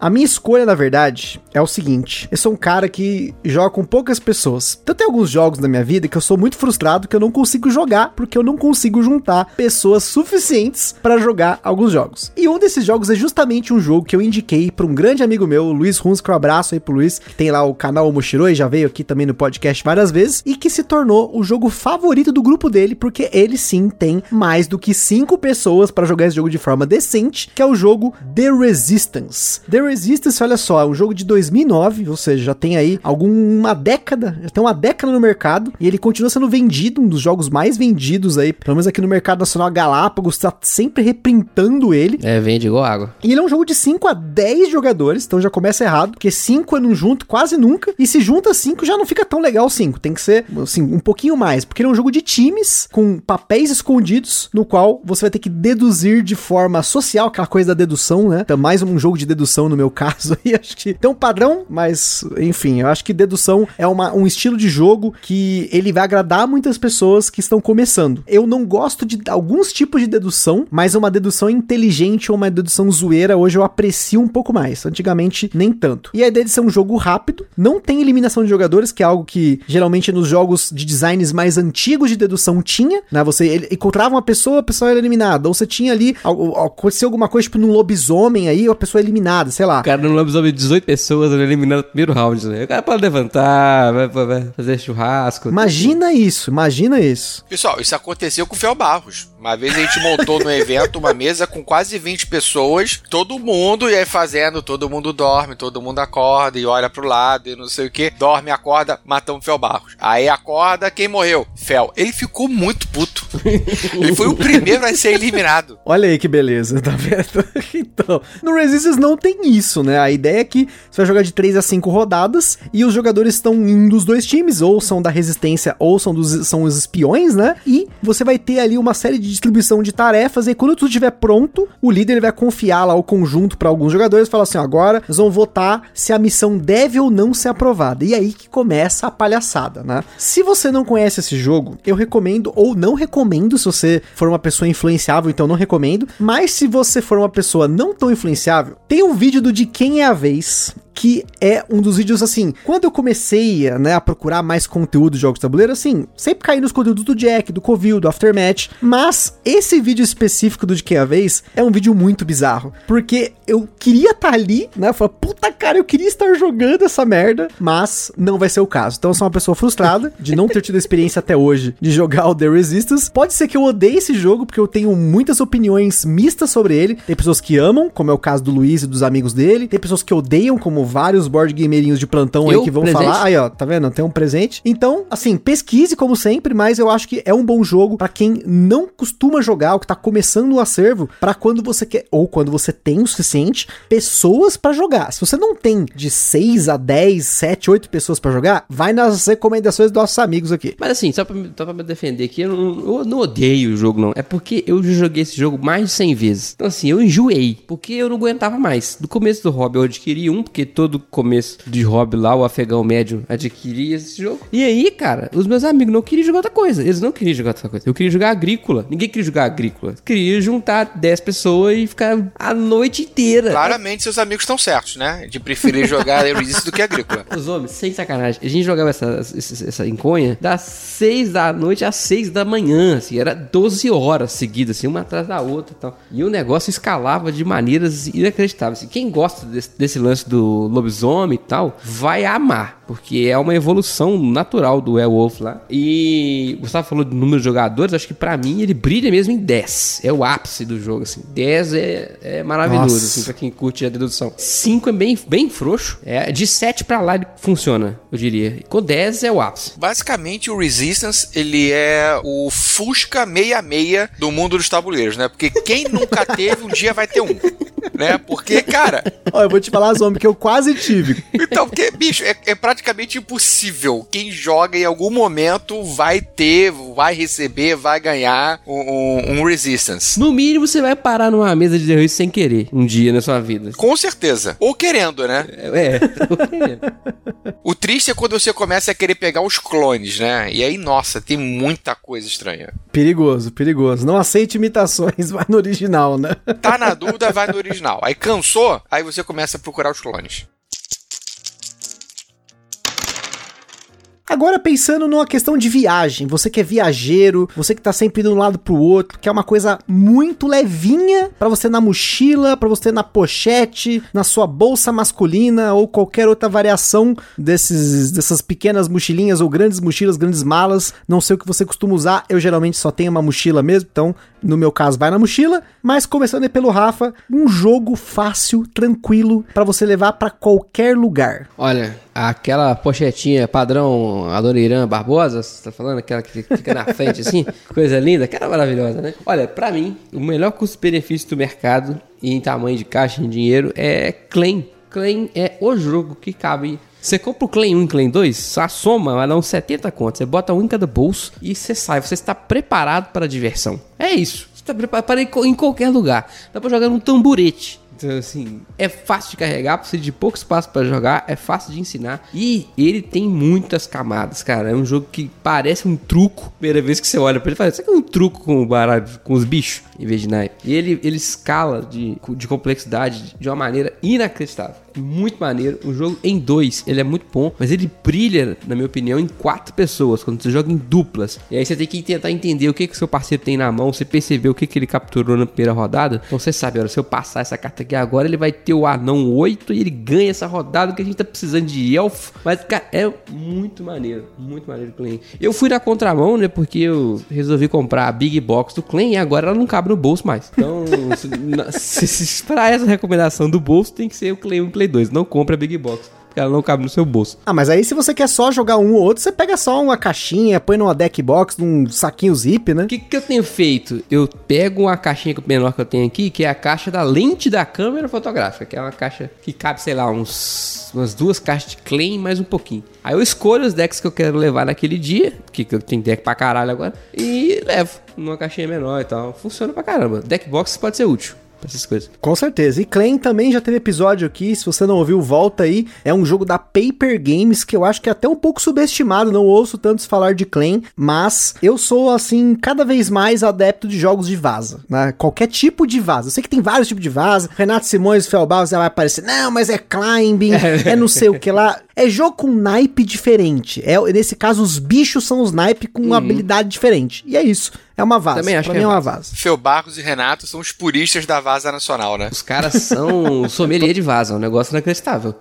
A minha escolha, na verdade, é o seguinte: eu sou um cara que joga com poucas pessoas. Então tem alguns jogos na minha vida que eu sou muito frustrado que eu não consigo jogar porque eu não consigo juntar pessoas suficientes para jogar alguns jogos. E um desses jogos é justamente um jogo que eu indiquei para um grande amigo meu, Luiz Runs, que um abraço aí pro Luiz, que tem lá o canal Mochiroi, já veio aqui também no podcast várias vezes, e que se tornou o jogo favorito do grupo dele, porque ele sim tem mais do que cinco pessoas para jogar esse jogo de forma decente, que é o jogo The Resistance. The Resistance, olha só, é um jogo de 2009, ou seja, já tem aí alguma década, já tem uma década no mercado, e ele continua sendo vendido, um dos jogos mais vendidos aí, pelo menos aqui no mercado nacional Galápagos, tá sempre reprintando ele.
É, vende igual água.
E ele é um jogo de 5 a 10 jogadores, então já começa errado, porque 5 é não junto quase nunca, e se junta 5 já não fica tão legal 5, tem que ser, assim, um pouquinho mais, porque ele é um jogo de times, com papéis escondidos, no qual você vai ter que deduzir de forma social, aquela coisa da dedução, né? Então, mais um jogo de dedução no meu caso aí, acho que tem um padrão, mas, enfim, eu acho que dedução é uma, um estilo de jogo que ele vai agradar muitas pessoas que estão começando. Eu não gosto de alguns tipos de dedução, mas uma dedução inteligente ou uma dedução zoeira, hoje eu aprecio um pouco mais. Antigamente, nem tanto. E a ideia de ser um jogo rápido, não tem eliminação de jogadores, que é algo que geralmente nos jogos de designs mais antigos de dedução tinha, né? Você encontrava uma pessoa, a pessoa era eliminada. Ou você tinha ali, aconteceu alguma coisa, tipo num lobisomem aí, a pessoa é eliminada, sei lá.
O cara, num lobisomem, 18 pessoas eliminado no primeiro round, né? O cara pode levantar, vai, vai fazer churrasco.
Imagina isso, imagina isso.
Pessoal, isso aconteceu com o Fel Barros. Uma vez a gente montou no evento uma mesa com quase 20 pessoas, todo mundo ia fazendo, todo mundo dorme, todo mundo acorda e olha pro lado e não sei o que, dorme, acorda, matamos o Fel Barros. Aí acorda, quem morreu? Fel. Ele ficou muito puto. Ele foi o primeiro a ser eliminado.
Olha aí que beleza, tá vendo? então, no Resistance não tem isso, né? A ideia é que você vai jogar de 3 a 5 rodadas e os jogadores estão em dos dois times, ou são da resistência ou são, dos, são os espiões, né? E você vai ter ali uma série de distribuição de tarefas e quando tudo estiver pronto, o líder ele vai confiar lá o conjunto para alguns jogadores e falar assim: agora nós vamos votar se a missão deve ou não ser aprovada. E aí que começa a palhaçada, né? Se você não conhece esse jogo, eu recomendo ou não recomendo se você for uma pessoa influenciável, então não recomendo. Mas se você for uma pessoa não tão influenciável, tem um vídeo do De Quem é a Vez que é um dos vídeos assim. Quando eu comecei né, a procurar mais conteúdo de jogos de tabuleiro, assim, sempre caí nos conteúdos do Jack, do Covil, do Aftermatch. Mas esse vídeo específico do De Que é a Vez é um vídeo muito bizarro. Porque eu queria estar tá ali, né? Eu falei, puta cara, eu queria estar jogando essa merda, mas não vai ser o caso. Então eu sou uma pessoa frustrada de não ter tido a experiência até hoje de jogar o The Resistance. Pode ser que eu odeie esse jogo, porque eu tenho muitas opiniões mistas sobre ele. Tem pessoas que amam, como é o caso do Luiz e dos amigos dele. Tem pessoas que odeiam, como vários board gamerinhos de plantão eu, aí que vão presente? falar. Aí, ó, tá vendo? Tem um presente. Então, assim, pesquise como sempre, mas eu acho que é um bom jogo para quem não costuma jogar, ou que tá começando o acervo, para quando você quer, ou quando você tem o suficiente, pessoas para jogar. Se você não tem de 6 a 10, 7, 8 pessoas para jogar, vai nas recomendações dos nossos amigos aqui.
Mas assim, só pra, só pra me defender aqui, eu não, eu não odeio o jogo, não. É porque eu joguei esse jogo mais de 100 vezes. Então, assim, eu enjoei, porque eu não aguentava mais. Do começo do hobby eu adquiri um, porque todo começo de hobby lá, o afegão médio adquiria esse jogo. E aí, cara, os meus amigos não queriam jogar outra coisa. Eles não queriam jogar outra coisa. Eu queria jogar agrícola. Ninguém queria jogar agrícola. Eu queria juntar 10 pessoas e ficar a noite inteira.
Claramente seus amigos estão certos, né? De preferir jogar Resist do que agrícola.
Os homens, sem sacanagem. A gente jogava essa, essa, essa enconha das 6 da noite às 6 da manhã, assim. Era 12 horas seguidas, assim, uma atrás da outra e tal. E o negócio escalava de maneiras inacreditáveis. Assim, quem gosta desse, desse lance do lobisomem e tal, vai amar, porque é uma evolução natural do Werewolf lá. E Gustavo falou do número de jogadores, acho que para mim ele brilha mesmo em 10. É o ápice do jogo, assim. 10 é, é maravilhoso, Nossa. assim, pra quem curte a dedução. 5 é bem, bem frouxo. É, de 7 para lá ele funciona, eu diria. Com 10 é o ápice.
Basicamente, o Resistance, ele é o Fusca 66 do mundo dos tabuleiros, né? Porque quem nunca teve, um dia vai ter um. Né? Porque, cara.
Ó, eu vou te falar, Zombie, que eu quase quase tive.
Então, porque, bicho, é, é praticamente impossível. Quem joga em algum momento vai ter, vai receber, vai ganhar um, um- um Resistance.
No mínimo, você vai parar numa mesa de terrorista sem querer um dia na sua vida.
Com certeza. Ou querendo, né?
É, tô querendo.
O triste é quando você começa a querer pegar os clones, né? E aí, nossa, tem muita coisa estranha.
Perigoso, perigoso. Não aceite imitações, vai no original, né?
Tá na dúvida, vai no original. Aí cansou, aí você começa a procurar os clones.
Agora pensando numa questão de viagem, você que é viajeiro, você que tá sempre de um lado pro outro, que é uma coisa muito levinha pra você na mochila, pra você na pochete, na sua bolsa masculina ou qualquer outra variação desses dessas pequenas mochilinhas ou grandes mochilas, grandes malas, não sei o que você costuma usar, eu geralmente só tenho uma mochila mesmo, então no meu caso vai na mochila, mas começando aí pelo Rafa, um jogo fácil, tranquilo pra você levar pra qualquer lugar.
Olha, aquela pochetinha padrão Adoniran Barbosa, você tá falando? Aquela que fica na frente assim, coisa linda, aquela maravilhosa, né? Olha, pra mim, o melhor custo-benefício do mercado e em tamanho de caixa, em dinheiro, é Claim. Claim é o jogo que cabe. Você compra o Claim 1 e Claim 2, a soma vai dar uns 70 contos. Você bota um em cada bolso e você sai. Você está preparado para a diversão. É isso. Você está preparado para ir em qualquer lugar. Dá para jogar num tamburete. Então, assim, é fácil de carregar, precisa de pouco espaço para jogar, é fácil de ensinar. E ele tem muitas camadas, cara. É um jogo que parece um truco. Primeira vez que você olha pra ele, parece que é um truco com o baralho, com os bichos, em vez de naipe. E ele, ele escala de, de complexidade de uma maneira inacreditável. É Muito maneiro. O jogo em dois, ele é muito bom, mas ele brilha, na minha opinião, em quatro pessoas, quando você joga em duplas. E aí você tem que tentar entender o que que seu parceiro tem na mão, você perceber o que que ele capturou na primeira rodada. Então você sabe, olha, se eu passar essa carta aqui agora, ele vai ter o anão 8 e ele ganha essa rodada que a gente tá precisando de elfo. Mas, cara, é muito maneiro, muito maneiro o Clan. Eu fui na contramão, né, porque eu resolvi comprar a Big Box do Clan e agora ela não cabe no bolso mais. Então, se, se, se pra essa recomendação do bolso, tem que ser o Clan 1 e Play 2. Não compra a Big Box, porque ela não cabe no seu bolso.
Ah, mas aí se você quer só jogar um ou outro, você pega só uma caixinha, põe numa deck box, num saquinho zip, né?
O que, que eu tenho feito? Eu pego uma caixinha menor que eu tenho aqui, que é a caixa da lente da câmera fotográfica, que é uma caixa que cabe, sei lá, uns, umas duas caixas de claim mais um pouquinho. Aí eu escolho os decks que eu quero levar naquele dia, que que eu tenho deck pra caralho agora, e levo numa caixinha menor e tal. Funciona pra caramba. Deck box pode ser útil pra essas coisas.
Com certeza. E Claim também já teve episódio aqui, se você não ouviu, volta aí. É um jogo da Paper Games que eu acho que é até um pouco subestimado, não ouço tantos falar de Claim, mas eu sou assim cada vez mais adepto de jogos de vaza, né? Qualquer tipo de vaza. Eu sei que tem vários tipos de vaza. Renato Simões Felbal já vai aparecer. Não, mas é climbing, é não sei o que lá. É jogo com naipe diferente. É, nesse caso, os bichos são os naipe com uma habilidade diferente. E é isso. É uma vaza.
Também acho
pra
que
mim
é
é uma
vaza.
vaza.
Fel Barros e Renato são os puristas da Vaza Nacional, né?
Os caras são sommelier de vaza, é um negócio inacreditável.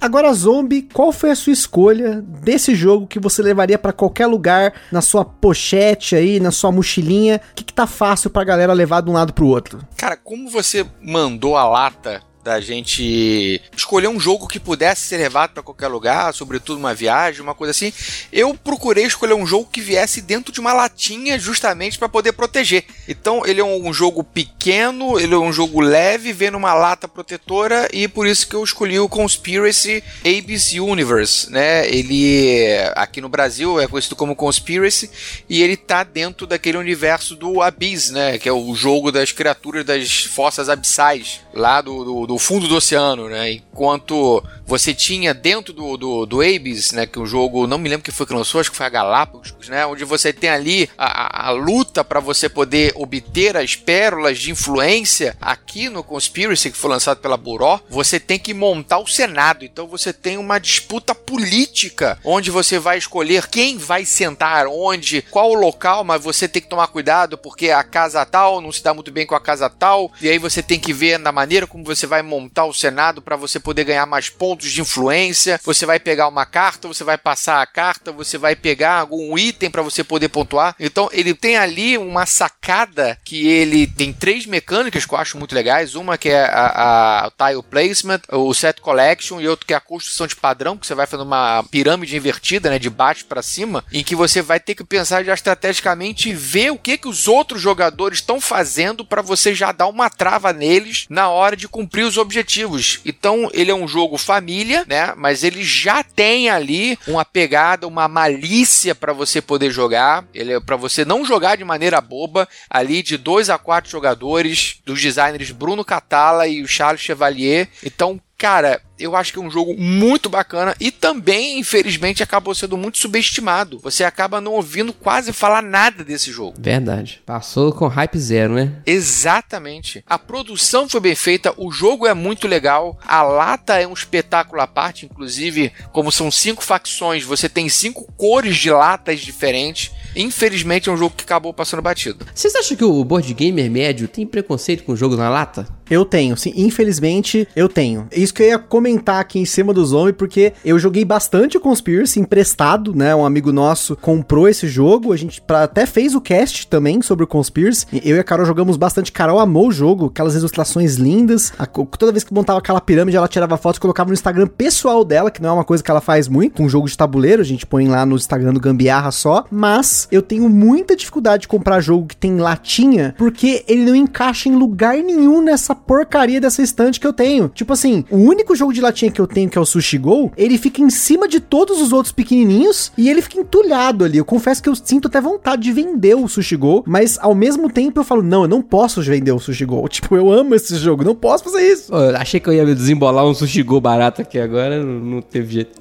Agora, Zombie, qual foi a sua escolha desse jogo que você levaria pra qualquer lugar, na sua pochete aí, na sua mochilinha? O que, que tá fácil pra galera levar de um lado pro outro?
Cara, como você mandou a lata da gente escolher um jogo que pudesse ser levado para qualquer lugar, sobretudo uma viagem, uma coisa assim, eu procurei escolher um jogo que viesse dentro de uma latinha justamente para poder proteger. Então, ele é um jogo pequeno, ele é um jogo leve, vem numa lata protetora e por isso que eu escolhi o Conspiracy Abyss Universe, né? Ele aqui no Brasil é conhecido como Conspiracy e ele tá dentro daquele universo do Abyss, né? Que é o jogo das criaturas das fossas abissais lá do, do, do fundo do oceano, né? Enquanto você tinha dentro do, do, do Abyss, né? Que o jogo, não me lembro que foi que lançou, acho que foi a Galápagos, né? Onde você tem ali a, a, a luta para você poder obter as pérolas de influência aqui no Conspiracy, que foi lançado pela Buró, você tem que montar o Senado. Então você tem uma disputa política, onde você vai escolher quem vai sentar onde, qual o local, mas você tem que tomar cuidado porque a casa tal não se dá muito bem com a casa tal, e aí você tem que ver na maneira como você vai montar o Senado para você poder ganhar mais pontos de influência. Você vai pegar uma carta, você vai passar a carta, você vai pegar algum item para você poder pontuar. Então ele tem ali uma sacada que ele tem três mecânicas que eu acho muito legais. Uma que é a, a tile placement, o set collection e outro que é a construção de padrão, que você vai fazendo uma pirâmide invertida, né, de baixo para cima, em que você vai ter que pensar já estrategicamente e ver o que que os outros jogadores estão fazendo para você já dar uma trava neles na hora de cumprir os objetivos. Então, ele é um jogo família, né? Mas ele já tem ali uma pegada, uma malícia para você poder jogar. Ele é para você não jogar de maneira boba, ali de dois a quatro jogadores, dos designers Bruno Catala e o Charles Chevalier. Então, cara, eu acho que é um jogo muito bacana e também, infelizmente, acabou sendo muito subestimado. Você acaba não ouvindo quase falar nada desse jogo.
Verdade. Passou com hype zero, né?
Exatamente. A produção foi bem feita, o jogo é muito legal, a lata é um espetáculo à parte, inclusive, como são cinco facções, você tem cinco cores de latas diferentes. Infelizmente é um jogo que acabou passando batido.
Vocês acham que o board gamer médio tem preconceito com o jogo na lata?
Eu tenho, sim. Infelizmente, eu tenho. Isso que eu ia comentar aqui em cima do Zombie, porque eu joguei bastante o Conspiracy emprestado, né? Um amigo nosso comprou esse jogo. A gente pra, até fez o cast também sobre o Conspiracy. Eu e a Carol jogamos bastante. Carol amou o jogo, aquelas ilustrações lindas. A, toda vez que montava aquela pirâmide, ela tirava fotos e colocava no Instagram pessoal dela, que não é uma coisa que ela faz muito. Um jogo de tabuleiro, a gente põe lá no Instagram do Gambiarra só. Mas eu tenho muita dificuldade de comprar jogo que tem latinha, porque ele não encaixa em lugar nenhum nessa porcaria dessa estante que eu tenho. Tipo assim, o único jogo de latinha que eu tenho, que é o Sushi Go, ele fica em cima de todos os outros pequenininhos e ele fica entulhado ali. Eu confesso que eu sinto até vontade de vender o Sushi Go, mas ao mesmo tempo eu falo, não, eu não posso vender o Sushi Go. Tipo, eu amo esse jogo, não posso fazer isso.
eu achei que eu ia desembolar um Sushi Go barato aqui agora, não teve jeito.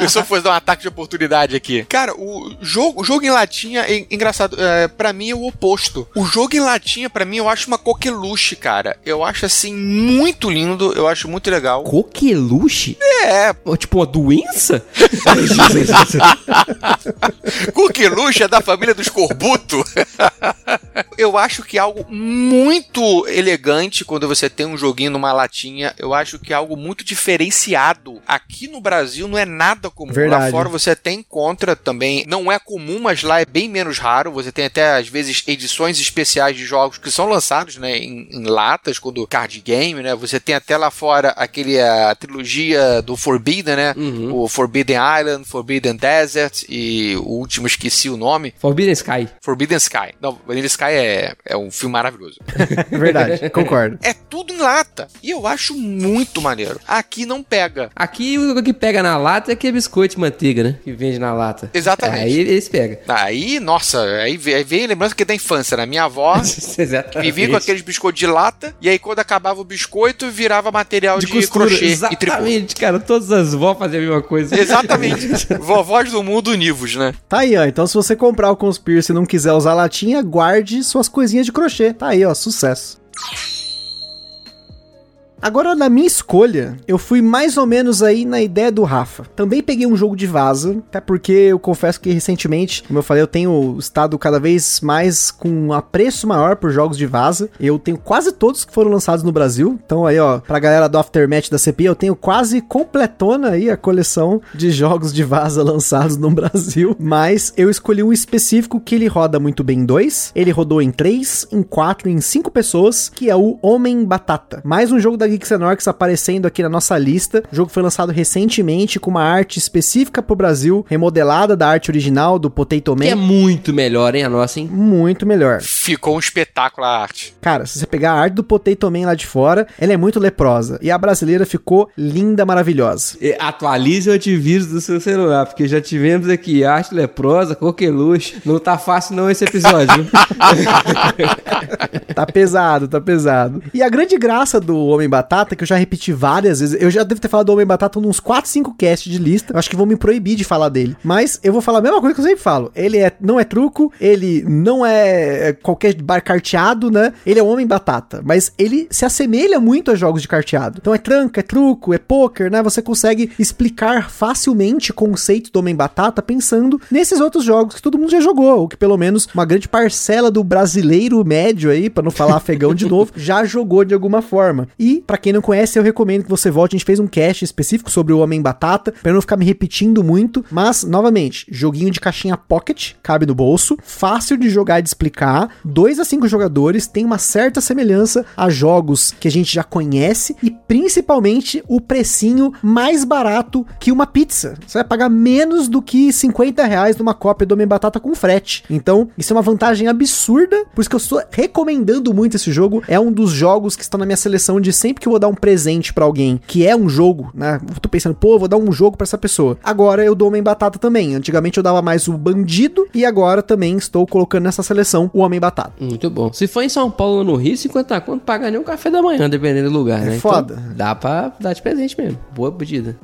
eu só fosse dar um ataque de oportunidade aqui. Cara, o jogo, o jogo em latinha, é engraçado, é, para mim é o oposto. O jogo em latinha, para mim, eu acho uma coqueluche, cara. Eu acho assim muito lindo, eu acho muito legal.
Coqueluche?
É.
Tipo uma doença?
coqueluche é da família dos corbuto. eu acho que é algo muito elegante quando você tem um joguinho numa latinha. Eu acho que é algo muito diferenciado. Aqui no Brasil não é nada comum.
Verdade.
Lá fora você até encontra também. Não é comum, mas lá é bem menos raro. Você tem até, às vezes, edições especiais de jogos que são lançados né, em, em latas, quando card game, né? Você tem até lá fora aquele a trilogia do Forbidden, né?
Uhum.
O Forbidden Island, Forbidden Desert e o último esqueci o nome.
Forbidden Sky.
Forbidden Sky. Não, Vanilla Sky é, é um filme maravilhoso.
Verdade, concordo.
É tudo em lata. E eu acho muito maneiro. Aqui não pega.
Aqui o que pega na lata é que é biscoito de manteiga, né? Que vende na lata.
Exatamente.
Aí eles pegam.
Aí, nossa, aí vem, lembrança que é da infância, né? Minha avó vivia com aqueles biscoitos de lata, e aí quando acabava o biscoito, virava material de,
de costura,
crochê
exatamente,
e tricô.
Exatamente, cara. Todas as vó faziam a mesma coisa.
Exatamente. Vovós do mundo univos, né?
Tá aí, ó. Então, se você comprar o Conspiracy e não quiser usar latinha, guarde suas coisinhas de crochê. Tá aí, ó. Sucesso. Agora, na minha escolha, eu fui mais ou menos aí na ideia do Rafa. Também peguei um jogo de vaza, até porque eu confesso que recentemente, como eu falei, eu tenho estado cada vez mais com um apreço maior por jogos de vaza. Eu tenho quase todos que foram lançados no Brasil. Então aí, ó, pra galera do Aftermath da CPI, eu tenho quase completona aí a coleção de jogos de vaza lançados no Brasil. Mas eu escolhi um específico que ele roda muito bem em dois. Ele rodou em três, em quatro, em cinco pessoas, que é o Homem Batata. Mais um jogo da Geeks Orcs aparecendo aqui na nossa lista. O jogo foi lançado recentemente com uma arte específica pro Brasil, remodelada da arte original do Potato Man.
Que é muito melhor, hein, a nossa, hein?
Muito melhor.
Ficou um espetáculo a arte.
Cara, se você pegar a arte do Potato Man lá de fora, ela é muito leprosa. E a brasileira ficou linda, maravilhosa.
E atualize o antivírus do seu celular, porque já tivemos aqui arte leprosa, coqueluche. Não tá fácil não esse episódio.
tá pesado, tá pesado. E a grande graça do Homem Batata, que eu já repeti várias vezes, eu já devo ter falado do Homem Batata nos 4, 5 casts de lista. Eu acho que vão me proibir de falar dele. Mas eu vou falar a mesma coisa que eu sempre falo. Ele é, não é truco, ele não é qualquer bar carteado, né? Ele é Homem Batata. Mas ele se assemelha muito a jogos de carteado. Então é tranca, é truco, é poker, né? Você consegue explicar facilmente o conceito do Homem Batata pensando nesses outros jogos que todo mundo já jogou, ou que pelo menos uma grande parcela do brasileiro médio aí, para não falar afegão de novo, já jogou de alguma forma. E Pra quem não conhece, eu recomendo que você volte. A gente fez um cast específico sobre o Homem Batata, eu não ficar me repetindo muito. Mas, novamente, joguinho de caixinha pocket, cabe no bolso, fácil de jogar e de explicar. 2 a 5 jogadores, tem uma certa semelhança a jogos que a gente já conhece e principalmente o precinho mais barato que uma pizza. Você vai pagar menos do que 50 reais numa cópia do Homem Batata com frete. Então, isso é uma vantagem absurda, por isso que eu estou recomendando muito esse jogo. É um dos jogos que estão na minha seleção de sempre que eu vou dar um presente para alguém, que é um jogo, né? Eu tô pensando, pô, vou dar um jogo para essa pessoa. Agora eu dou Homem Batata também. Antigamente eu dava mais o Bandido e agora também estou colocando nessa seleção o Homem Batata.
Muito bom. Se for em São Paulo ou no Rio, 50 conto paga nem um café da manhã, dependendo do lugar,
É
né?
foda.
Então, dá pra dar de presente mesmo. Boa pedida.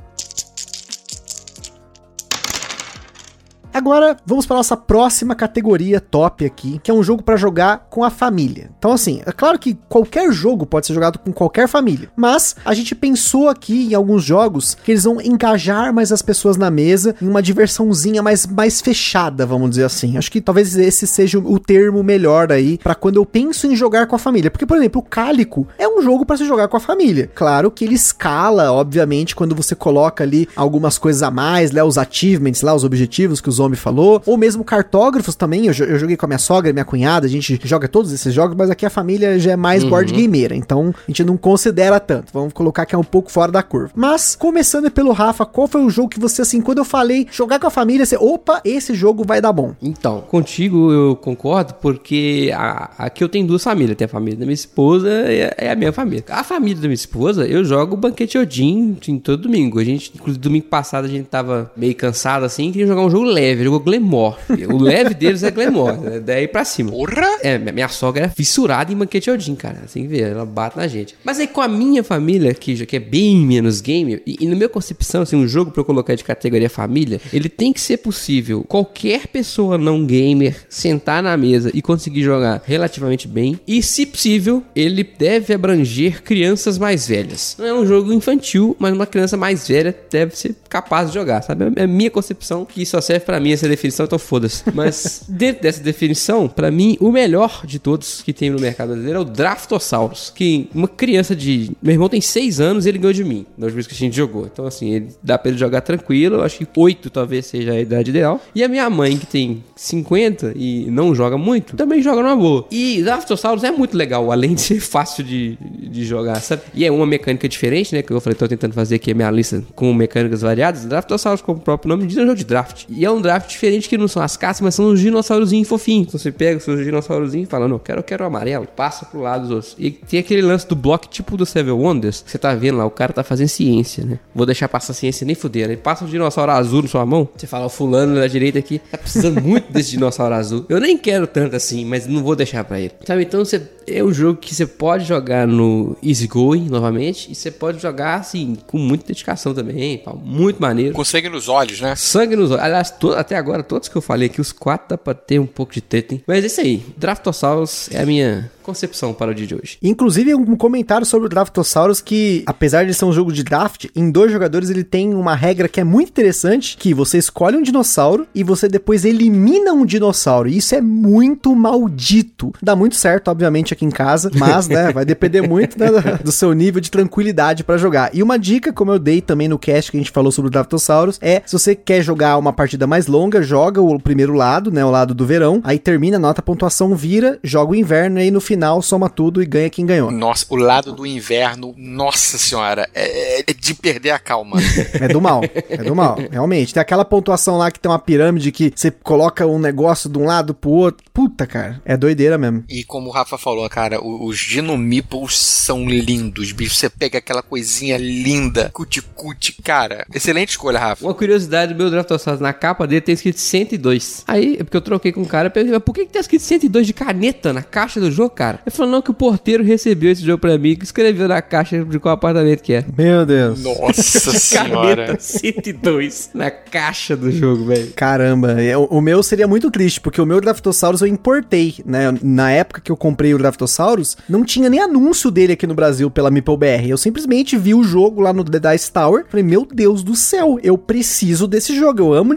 Agora vamos para nossa próxima categoria top aqui, que é um jogo para jogar com a família. Então assim, é claro que qualquer jogo pode ser jogado com qualquer família, mas a gente pensou aqui em alguns jogos que eles vão engajar mais as pessoas na mesa em uma diversãozinha mais, mais fechada, vamos dizer assim. Acho que talvez esse seja o termo melhor aí para quando eu penso em jogar com a família, porque por exemplo, o Cálico é um jogo para se jogar com a família. Claro que ele escala, obviamente, quando você coloca ali algumas coisas a mais, né, os achievements lá, os objetivos que os homens falou, ou mesmo cartógrafos também, eu, eu joguei com a minha sogra minha cunhada, a gente joga todos esses jogos, mas aqui a família já é mais board gameira, então a gente não considera tanto, vamos colocar que é um pouco fora da curva. Mas, começando pelo Rafa, qual foi o jogo que você, assim, quando eu falei jogar com a família, você, opa, esse jogo vai dar bom.
Então, contigo eu concordo, porque a- aqui eu tenho duas famílias. Tem a família da minha esposa e a- é a minha família. A família da minha esposa, eu jogo banquete Odin em todo domingo. A gente, inclusive, domingo passado a gente tava meio cansado assim, queria jogar um jogo leve, jogou Glemore. O leve deles é Glemore, né? daí pra cima.
Porra!
É, minha sogra é fissurada em banquete Odin, cara. Assim que ver, ela bate na gente. Mas aí com a minha família, que, já- que é bem menos gamer, e, e na minha concepção, assim, um jogo pra eu colocar de categoria família, ele tem que ser possível qualquer pessoa não gamer sentar na mesa e conseguir jogar relativamente bem. E, se possível, ele deve abranger crianças mais velhas. Não é um jogo infantil, mas uma criança mais velha deve ser capaz de jogar, sabe? É a minha concepção, que só serve pra mim essa definição, então foda-se. Mas dentro dessa definição, pra mim, o melhor de todos que tem no mercado brasileiro é o Draftosaurus. Que uma criança de. Meu irmão tem 6 anos e ele ganhou de mim, da última vez que a gente jogou. Então, assim, ele dá pra ele jogar tranquilo. Eu acho que 8 talvez seja a idade ideal. E a minha mãe, que tem 50 e não joga muito, também joga numa boa. E Draftosaurus é muito legal, além de ser fácil de, de jogar, sabe? E é uma mecânica diferente, né? Que eu falei, tô tentando fazer aqui a minha lista com mecânicas variadas. Draftosaurus, como o próprio nome diz, é um jogo de draft. E é um draft diferente que não são as caças, mas são os dinossaurozinhos fofinhos. Então você pega os seus dinossaurozinhos e fala, não, eu quero, eu quero o amarelo. Passa pro lado dos outros. E tem aquele lance do bloco tipo do Seven Wonders. que Você tá vendo lá, o cara tá fazendo ciência, né? Vou deixar passar ciência nem fuder, né? Ele passa um dinossauro azul na sua mão. Você fala, o fulano da direita aqui tá precisando muito desse dinossauro azul. Eu nem quero tanto assim, mas não vou deixar pra ele. Sabe? Então você é um jogo que você pode jogar no Easy Going novamente. E você pode jogar assim, com muita dedicação também. Muito maneiro.
Com sangue nos olhos, né?
Sangue nos olhos. Aliás, to- até agora, todos que eu falei aqui, os quatro dá pra ter um pouco de treta, hein? Mas é isso aí. Draftosaurus é a minha concepção para o dia de hoje.
Inclusive, um comentário sobre o Draftosaurus que, apesar de ser um jogo de draft, em dois jogadores ele tem uma regra que é muito interessante, que você escolhe um dinossauro e você depois elimina um dinossauro. Isso é muito maldito. Dá muito certo, obviamente, aqui em casa, mas, né, vai depender muito né, do seu nível de tranquilidade pra jogar. E uma dica, como eu dei também no cast que a gente falou sobre o Draftosaurus, é, se você quer jogar uma partida mais longa, joga o primeiro lado, né, o lado do verão, aí termina, anota a pontuação, vira, joga o inverno e aí no final soma tudo e ganha quem ganhou.
Nossa, o lado do inverno, nossa senhora, é, é de perder a calma.
É do mal, é do mal, realmente. Tem aquela pontuação lá que tem uma pirâmide que você coloca um negócio de um lado pro outro. Puta, cara, é doideira mesmo.
E como o Rafa falou, cara, os Genomipos são lindos, bicho. Você pega aquela coisinha linda, cuticute, cara. Excelente escolha, Rafa.
Uma curiosidade do meu Draftosaurus, na capa dele tem escrito 102. Aí, é porque eu troquei com o cara, eu perguntei, mas por que, que tá escrito 102 de caneta na caixa do jogo, cara? Ele falou, não, que o porteiro recebeu esse jogo pra mim, que escreveu na caixa de qual apartamento que é.
Meu Deus.
Nossa senhora.
Caneta 102 na caixa do jogo, velho.
Caramba, é, o, meu seria muito triste, porque o meu Draftosaurus eu importei, né? Na época que eu comprei o Draftosaurus, não tinha nem anúncio dele aqui no Brasil pela MeepleBR. Eu simplesmente vi o jogo lá no The Dice Tower, falei, meu Deus do céu, eu preciso desse jogo, eu amo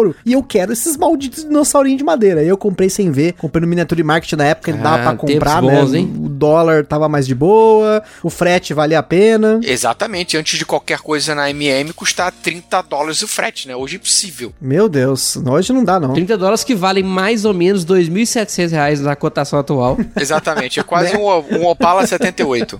dinossauro, e eu quero esses malditos dinossaurinhos de madeira. Eu comprei sem ver, comprei no Miniature Market na época, ele dava
Ah,
pra comprar,
tempos bons,
né?
hein?
O dólar tava mais de boa, o frete valia a pena.
Exatamente, antes de qualquer coisa na MM custar 30 dólares o frete, né? Hoje é impossível.
Meu Deus, hoje não dá não.
30 dólares que valem mais ou menos 2.700 reais na cotação atual.
Exatamente, é quase um, um Opala 78.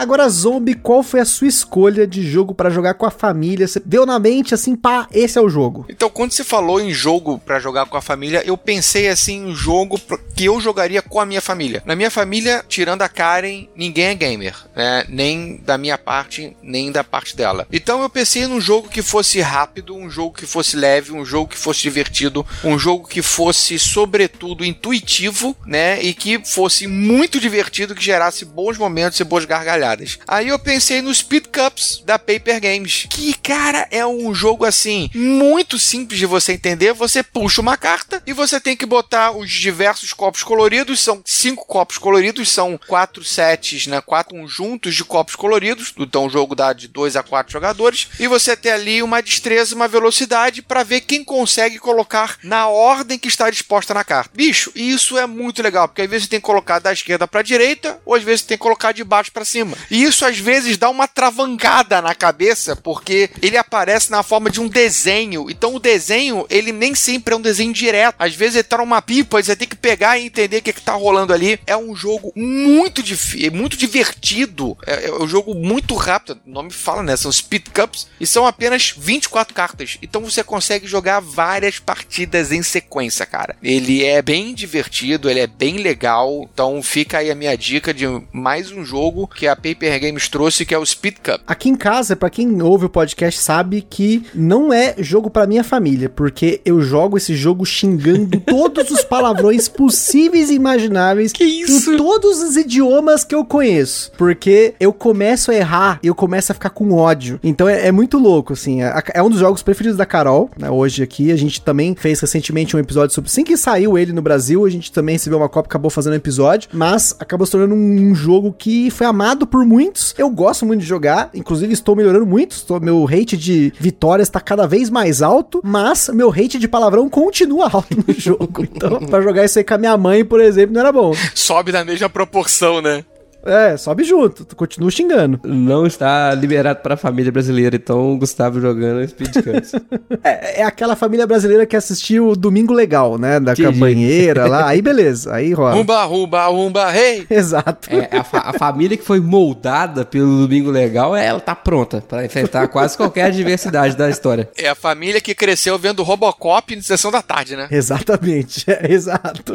Agora, Zombie, qual foi a sua escolha de jogo pra jogar com a família? Você deu na mente assim, pá, esse é o jogo.
Então, quando você falou em jogo pra jogar com a família, eu pensei assim um jogo que eu jogaria com a minha família. Na minha família, tirando a Karen, ninguém é gamer, né? Nem da minha parte, nem da parte dela. Então eu pensei num jogo que fosse rápido, um jogo que fosse leve, um jogo que fosse divertido, um jogo que fosse, sobretudo, intuitivo, né? E que fosse muito divertido, que gerasse bons momentos e boas gargalhadas. Aí eu pensei no Speed Cups da Paper Games, que, cara, é um jogo assim, muito simples de você entender. Você puxa uma carta e você tem que botar os diversos copos coloridos. São cinco copos coloridos, são quatro sets, né? Quatro conjuntos de copos coloridos. Então o jogo dá de dois a quatro jogadores. E você tem ali uma destreza, uma velocidade para ver quem consegue colocar na ordem que está disposta na carta. Bicho, isso é muito legal, porque às vezes você tem que colocar da esquerda para direita, ou às vezes você tem que colocar de baixo para cima. E isso às vezes dá uma travangada na cabeça, porque ele aparece na forma de um desenho. Então o desenho, ele nem sempre é um desenho direto. Às vezes ele tá numa pipa você tem que pegar e entender o que, que tá rolando ali. É um jogo muito difícil, muito divertido. É, é um jogo muito rápido. O nome fala, né? São Speed Cups e são apenas 24 cartas. Então você consegue jogar várias partidas em sequência, cara. Ele é bem divertido, ele é bem legal. Então fica aí a minha dica de mais um jogo que a Paper Games trouxe, que é o Speed Cup.
Aqui em casa, pra quem ouve o podcast sabe que não é jogo pra minha família, porque eu jogo esse jogo xingando todos os palavrões possíveis e imagináveis
Que isso?
em todos os idiomas que eu conheço, porque eu começo a errar e eu começo a ficar com ódio. Então é, é muito louco, assim. É, é um dos jogos preferidos da Carol, né, hoje aqui. A gente também fez recentemente um episódio sobre. Assim que saiu ele no Brasil, a gente também recebeu uma cópia, acabou fazendo um episódio, mas acabou se tornando um, um jogo que foi amado por muitos. Eu gosto muito de jogar, inclusive estou melhorando muito. Estou, meu rate de vitórias está cada vez mais alto, mas meu rate de palavrão continua alto no jogo. Então, pra jogar isso aí com a minha mãe, por exemplo, não era bom.
Sobe na mesma proporção, né?
É, sobe junto, tu continua xingando.
Não está liberado para a família brasileira, então o Gustavo jogando Speed Cups.
É, é aquela família brasileira que assistiu o Domingo Legal, né? Da
Entendi.
campanheira lá. Aí beleza, aí rola.
Rumba, rumba, rumba, hey!
Exato.
É, a, fa- a família que foi moldada pelo Domingo Legal, ela tá pronta para enfrentar quase qualquer adversidade da história.
É a família que cresceu vendo Robocop em sessão da tarde, né?
Exatamente, é, exato.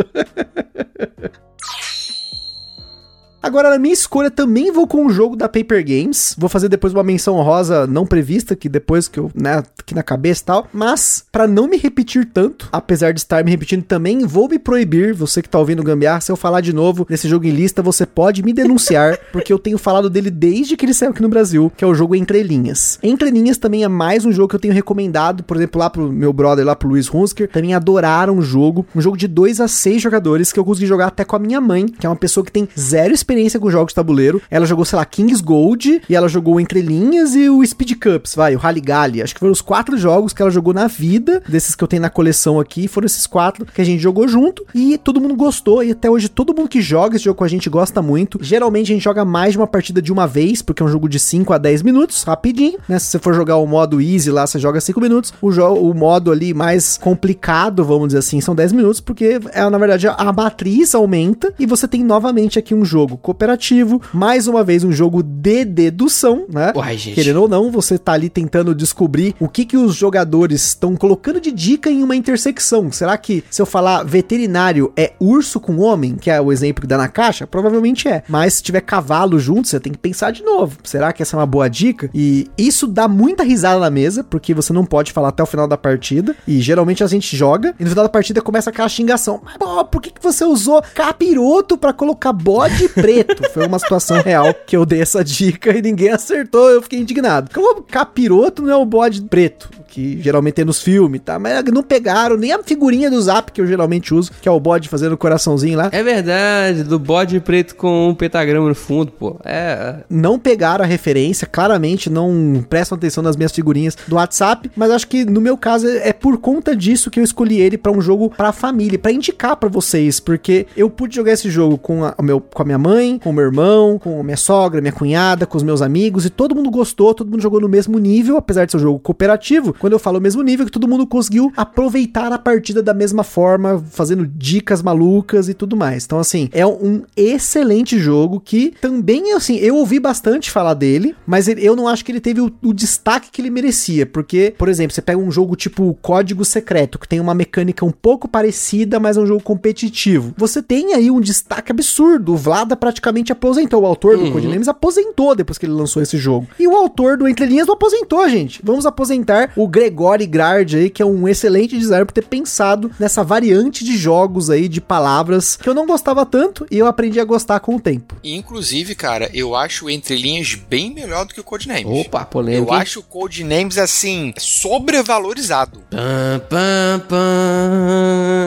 Agora, na minha escolha, também vou com um jogo da Paper Games. Vou fazer depois uma menção rosa não prevista, que depois que eu, né, aqui na cabeça e tal. Mas, pra não me repetir tanto, apesar de estar me repetindo também, vou me proibir, você que tá ouvindo Gambiar, se eu falar de novo desse jogo em lista, você pode me denunciar, porque eu tenho falado dele desde que ele saiu aqui no Brasil, que é o jogo Entre Linhas. Entre Linhas também é mais um jogo que eu tenho recomendado, por exemplo, lá pro meu brother, lá pro Luiz Hunsker, também adoraram o jogo. Um jogo de 2 a 6 jogadores que eu consegui jogar até com a minha mãe, que é uma pessoa que tem zero experiência com jogos de tabuleiro. Ela jogou, sei lá, Kings Gold, e ela jogou Entre Linhas e o Speed Cups, vai, o Rally Galley. Acho que foram os quatro jogos que ela jogou na vida, desses que eu tenho na coleção aqui, foram esses quatro que a gente jogou junto, e todo mundo gostou, e até hoje todo mundo que joga esse jogo com a gente gosta muito. Geralmente a gente joga mais de uma partida de uma vez, porque é um jogo de 5 a 10 minutos, rapidinho, né? Se você for jogar o modo easy lá, você joga 5 minutos. O, o modo ali mais complicado, vamos dizer assim, são 10 minutos, porque é, na verdade a matriz aumenta e você tem novamente aqui um jogo cooperativo, mais uma vez um jogo de dedução, né?
Uai, gente.
Querendo ou não, você tá ali tentando descobrir o que que os jogadores estão colocando de dica em uma intersecção. Será que se eu falar veterinário é urso com homem, que é o exemplo que dá na caixa? Provavelmente é. Mas se tiver cavalo junto, você tem que pensar de novo. Será que essa é uma boa dica? E isso dá muita risada na mesa, porque você não pode falar até o final da partida. E geralmente a gente joga e no final da partida começa aquela xingação. Mas, por que, que você usou capiroto pra colocar bode preto? Foi uma situação real que eu dei essa dica e ninguém acertou. Eu fiquei indignado. Como capiroto não é o bode preto? Que geralmente tem nos filmes, tá? Mas não pegaram nem a figurinha do Zap que eu geralmente uso, que é o bode fazendo o coraçãozinho lá.
É verdade, do bode preto com um pentagrama no fundo, pô. É.
Não pegaram a referência, claramente não prestam atenção nas minhas figurinhas do WhatsApp, mas acho que no meu caso é por conta disso que eu escolhi ele para um jogo para família, para indicar para vocês, porque eu pude jogar esse jogo com a, meu, com a minha mãe, com o meu irmão, com a minha sogra, minha cunhada, com os meus amigos e todo mundo gostou, todo mundo jogou no mesmo nível, apesar de ser um jogo cooperativo. Quando eu falo mesmo nível, que todo mundo conseguiu aproveitar a partida da mesma forma, fazendo dicas malucas e tudo mais. Então assim, é um excelente jogo que também assim, eu ouvi bastante falar dele, mas eu não acho que ele teve o, o destaque que ele merecia, porque, por exemplo, você pega um jogo tipo Código Secreto, que tem uma mecânica um pouco parecida, mas é um jogo competitivo. Você tem aí um destaque absurdo. O Vlada praticamente aposentou. O autor do
Uhum.
Codenames aposentou depois que ele lançou esse jogo. E o autor do Entre Linhas não aposentou, gente. Vamos aposentar o Gregory Grard aí, que é um excelente designer por ter pensado nessa variante de jogos aí, de palavras, que eu não gostava tanto e eu aprendi a gostar com o tempo.
Inclusive, cara, eu acho o Entre Linhas bem melhor do que o Codenames.
Opa, polêmica.
Eu acho o Codenames, assim, sobrevalorizado.
Pam, pam, pam.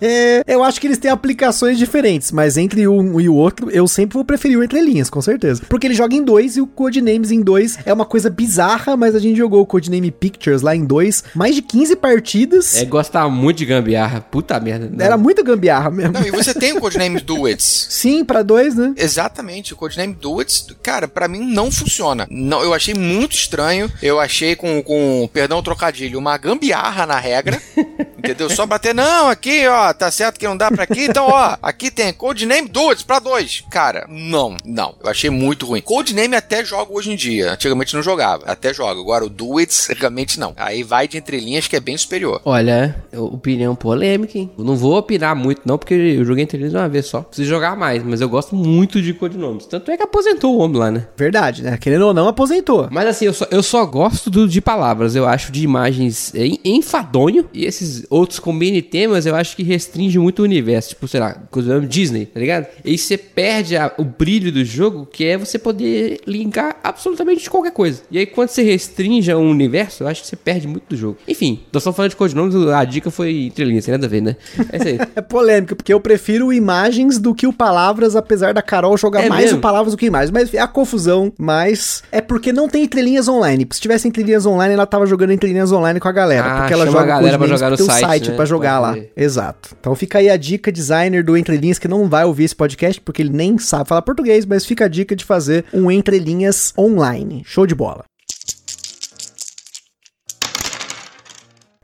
Eu acho que eles têm aplicações diferentes, mas entre um e o outro, eu sempre vou preferir o Entre Linhas, com certeza. Porque ele joga em dois e o Codenames em dois é uma coisa bizarra, mas a gente jogou o Codename Pictures lá em dois, mais de 15 partidas.
É gostar muito de gambiarra. Puta merda. não.
Era muita gambiarra mesmo.
Não, e você tem o Codenames Duets.
Sim, pra dois, né?
Exatamente, o Codename Duets, cara, pra mim não funciona. Não, eu achei muito estranho. Eu achei com, com perdão o trocadilho, uma gambiarra na regra. entendeu? Só bater, não, aqui, ó, tá certo que não dá pra aqui, então, ó, aqui tem Codename Duets pra dois. Cara, não, não. Eu achei muito ruim. Codename até jogo hoje em dia. Antigamente não jogava, até jogo. Agora o Duets, realmente não. Aí vai de entrelinhas que é bem superior.
Olha, opinião polêmica, hein? Eu não vou opinar muito, não, porque eu joguei entre eles uma vez só. Preciso jogar mais, mas eu gosto muito de codinomes. Tanto é que aposentou o homem lá, né?
Verdade, né? Querendo ou não, aposentou.
Mas assim, eu só, eu só gosto do, de palavras. Eu acho de imagens em- enfadonho. E esses outros com mini temas, eu acho que restringe muito o universo. Tipo, sei lá, coisa Disney, tá ligado? E aí você perde a- o brilho do jogo, que é você poder linkar absolutamente qualquer coisa. E aí quando você restringe um universo, eu acho que você perde muito do jogo. Enfim, nós estamos falando de codinomes, a dica foi entre linhas, tem nada a ver, né? É isso aí.
É polêmica, porque eu prefiro imagens do que o palavras, apesar da Carol jogar
É
mais
mesmo?
o palavras do que imagens. Mas é a confusão, mas é porque não tem entrelinhas online. Se tivesse entrelinhas online, ela tava jogando entrelinhas online com a galera.
Ah,
porque ela joga
a galera pra jogar no site,
site
né?
pra jogar lá. Exato. Então fica aí a dica, designer do Entrelinhas, que não vai ouvir esse podcast, porque ele nem sabe falar português, mas fica a dica de fazer um Entrelinhas online. Show de bola.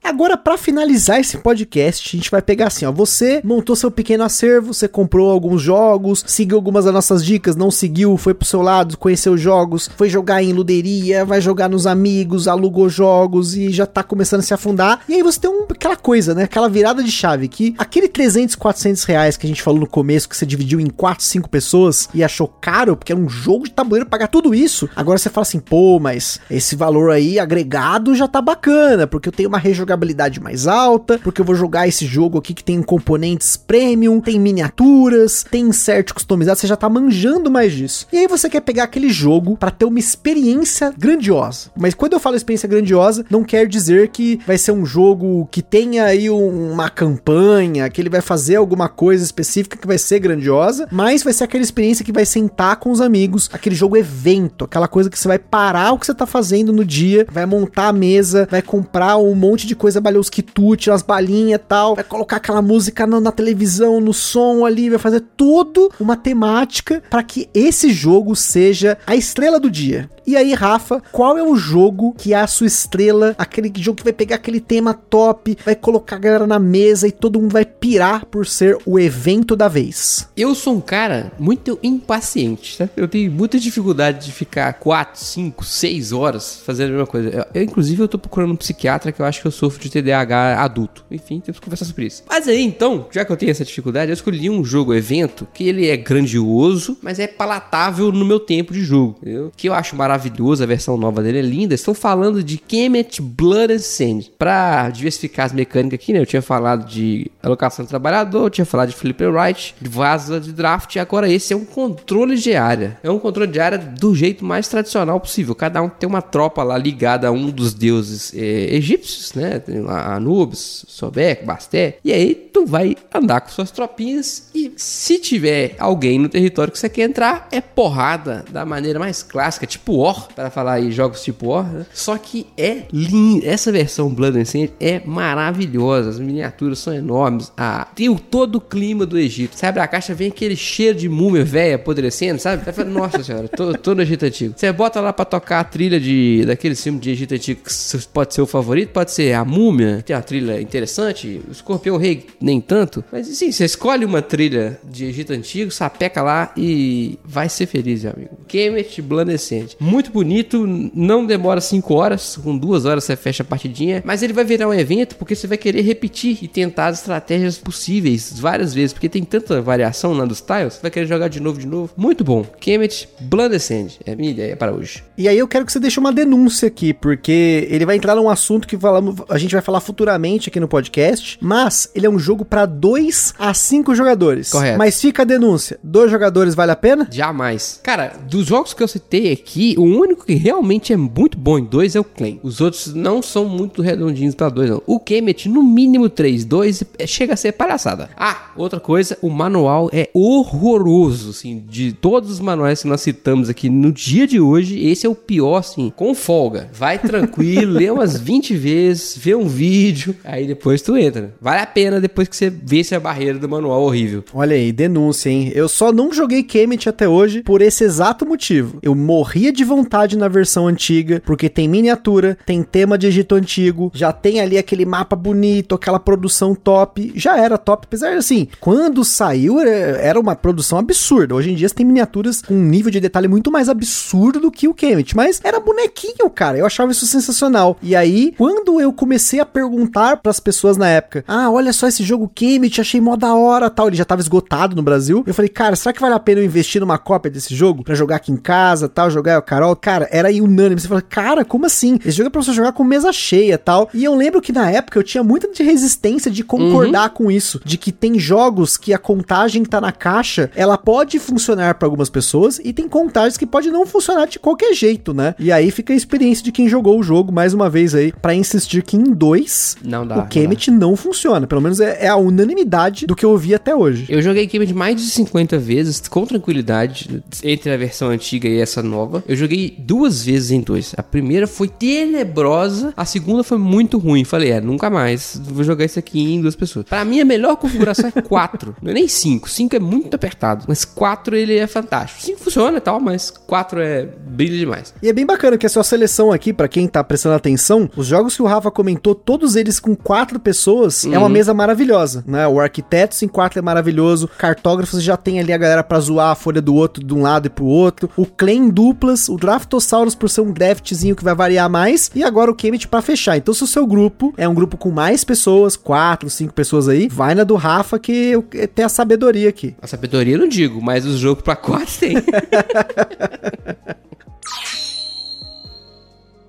Agora, pra finalizar esse podcast, a gente vai pegar assim, ó. Você montou seu pequeno acervo, você comprou alguns jogos, seguiu algumas das nossas dicas, não seguiu, foi pro seu lado, conheceu jogos, foi jogar em luderia, vai jogar nos amigos, alugou jogos e já tá começando a se afundar. E aí você tem um, aquela coisa, né? Aquela virada de chave que aquele 300, 400 reais que a gente falou no começo, que você dividiu em 4, 5 pessoas e achou caro, porque era um jogo de tabuleiro pagar tudo isso. Agora você fala assim, pô, mas esse valor aí agregado já tá bacana, porque eu tenho uma rejogabilidade mais alta, porque eu vou jogar esse jogo aqui que tem componentes premium, tem miniaturas, tem insert customizado, você já tá manjando mais disso. E aí você quer pegar aquele jogo pra ter uma experiência grandiosa. Mas quando eu falo experiência grandiosa, não quer dizer que vai ser um jogo que tenha aí um- uma campanha, que ele vai fazer alguma coisa específica que vai ser grandiosa, mas vai ser aquela experiência que vai sentar com os amigos, aquele jogo evento, aquela coisa que você vai parar o que você tá fazendo no dia, vai montar a mesa, vai comprar um monte de coisa balhou os quitutes, as balinhas e tal, vai colocar aquela música na, na televisão, no som ali, vai fazer tudo uma temática para que esse jogo seja a estrela do dia. E aí, Rafa, qual é o jogo que é a sua estrela? Aquele jogo que vai pegar aquele tema top, vai colocar a galera na mesa e todo mundo vai pirar por ser o evento da vez.
Eu sou um cara muito impaciente, tá? Eu tenho muita dificuldade de ficar 4, 5, 6 horas fazendo a mesma coisa. Eu, eu, inclusive, eu tô procurando um psiquiatra que eu acho que eu sofro de TDAH adulto. Enfim, temos que conversar sobre isso. Mas aí, então, já que eu tenho essa dificuldade, eu escolhi um jogo evento que ele é grandioso, mas é palatável no meu tempo de jogo, entendeu? Que eu acho maravilhoso, a versão nova dele é linda. Estou falando de Kemet Blood and Sand. Pra diversificar as mecânicas aqui, né? Eu tinha falado de alocação de trabalhador, eu tinha falado de flipper right, de vaza de draft, e agora esse é um controle de área. É um controle de área do jeito mais tradicional possível. Cada um tem uma tropa lá ligada a um dos deuses é, egípcios, né? Anubis, Sobek, Basté. E aí tu vai andar com suas tropinhas e se tiver alguém no território que você quer entrar, é porrada da maneira mais clássica, tipo War, para falar aí jogos tipo War, né? Só que é lindo. Essa versão Blood and Sand é maravilhosa. As miniaturas são enormes. Ah, tem o, todo o clima do Egito. Sabe, a caixa vem aquele cheiro de múmia velha apodrecendo, sabe? Você fala, Nossa senhora, tô, tô no Egito Antigo. Você bota lá pra tocar a trilha de, daquele filme de Egito Antigo que pode ser o favorito, pode ser a múmia, tem uma trilha interessante, o Escorpião Rei nem tanto. Mas sim, você escolhe uma trilha de Egito Antigo, sapeca lá e vai ser feliz, amigo. Kemet Blandescente. Muito bonito, não demora 5 horas, com 2 horas você fecha a partidinha, mas ele vai virar um evento porque você vai querer repetir e tentar as estratégias possíveis várias vezes, porque tem tanta variação lá dos tiles, você vai querer jogar de novo, de novo. Muito bom. Kemet Blandescent é a minha ideia para hoje.
E aí eu quero que você deixe uma denúncia aqui, porque ele vai entrar num assunto que falamos, a gente vai falar futuramente aqui no podcast, mas ele é um jogo para 2 a 5 jogadores.
Correto.
Mas fica a denúncia, dois jogadores vale a pena?
Jamais. Cara, dos jogos que eu citei aqui, o único que realmente é muito bom em dois é o Claim. Os outros não são muito redondinhos pra dois, não. O Kemet, no mínimo três, dois, é- chega a ser palhaçada. Ah, outra coisa, o manual é horroroso, assim, de todos os manuais que nós citamos aqui no dia de hoje, esse é o pior, assim, com folga. Vai tranquilo, lê umas 20 vezes, vê um vídeo, aí depois tu entra. Vale a pena depois que você vence a barreira do manual horrível.
Olha aí, denúncia, hein? Eu só não joguei Kemet até hoje por esse exato motivo. Eu morria de vontade na versão antiga, porque tem miniatura, tem tema de Egito Antigo, já tem ali aquele mapa bonito, aquela produção top. Já era top, apesar de assim, quando saiu era- era uma produção absurda. Hoje em dia você tem miniaturas com um nível de detalhe muito mais absurdo do que o Kemet, mas era bonequinho, cara. Eu achava isso sensacional. E aí, quando eu comecei a perguntar pras pessoas na época, ah, olha só esse jogo Kemet, achei mó da hora, tal, ele já tava esgotado no Brasil. Eu falei, cara, será que vale a pena eu investir numa cópia desse jogo pra jogar aqui em casa, tal, jogar o Carol? Cara, era aí unânime. Você fala, cara, como assim? Esse jogo é pra você jogar com mesa cheia, tal. E eu lembro que na época eu tinha muita de resistência de concordar com isso, de que tem jogos que a contagem que tá na caixa, ela pode funcionar pra algumas pessoas e tem contagens que pode não funcionar de qualquer jeito, né? E aí fica a experiência de quem jogou o jogo mais uma vez aí pra insistir que em dois
Não dá,
o
não
Kemet não, funciona. Pelo menos é, é a unanimidade do que eu ouvi até hoje.
Eu joguei Kemet mais de 50 vezes, com tranquilidade, entre a versão antiga e essa nova. Eu joguei duas vezes em dois. A primeira foi tenebrosa, a segunda foi muito ruim. Falei, é, nunca mais vou jogar isso aqui em duas pessoas. Pra mim, a melhor configuração é 4, não é nem 5. 5 é muito apertado, mas 4 ele é fantástico. 5 funciona e tal, mas 4 é brilho demais.
E é bem bacana que a sua seleção aqui, pra quem tá prestando atenção, os jogos que o Rafa comentou, todos eles com quatro pessoas, é uma mesa maravilhosa, né? O Arquitetos em quatro é maravilhoso, Cartógrafos já tem ali a galera pra zoar a folha do outro de um lado e pro outro, o Claim duplas, o Draftosaurus por ser um draftzinho que vai variar mais, e agora o Kemet pra fechar. Então se o seu grupo é um grupo com mais pessoas, quatro, cinco pessoas aí, vai na do Rafa que eu- tem a sabedoria aqui.
A sabedoria eu não digo, mas os jogos pra 4 tem.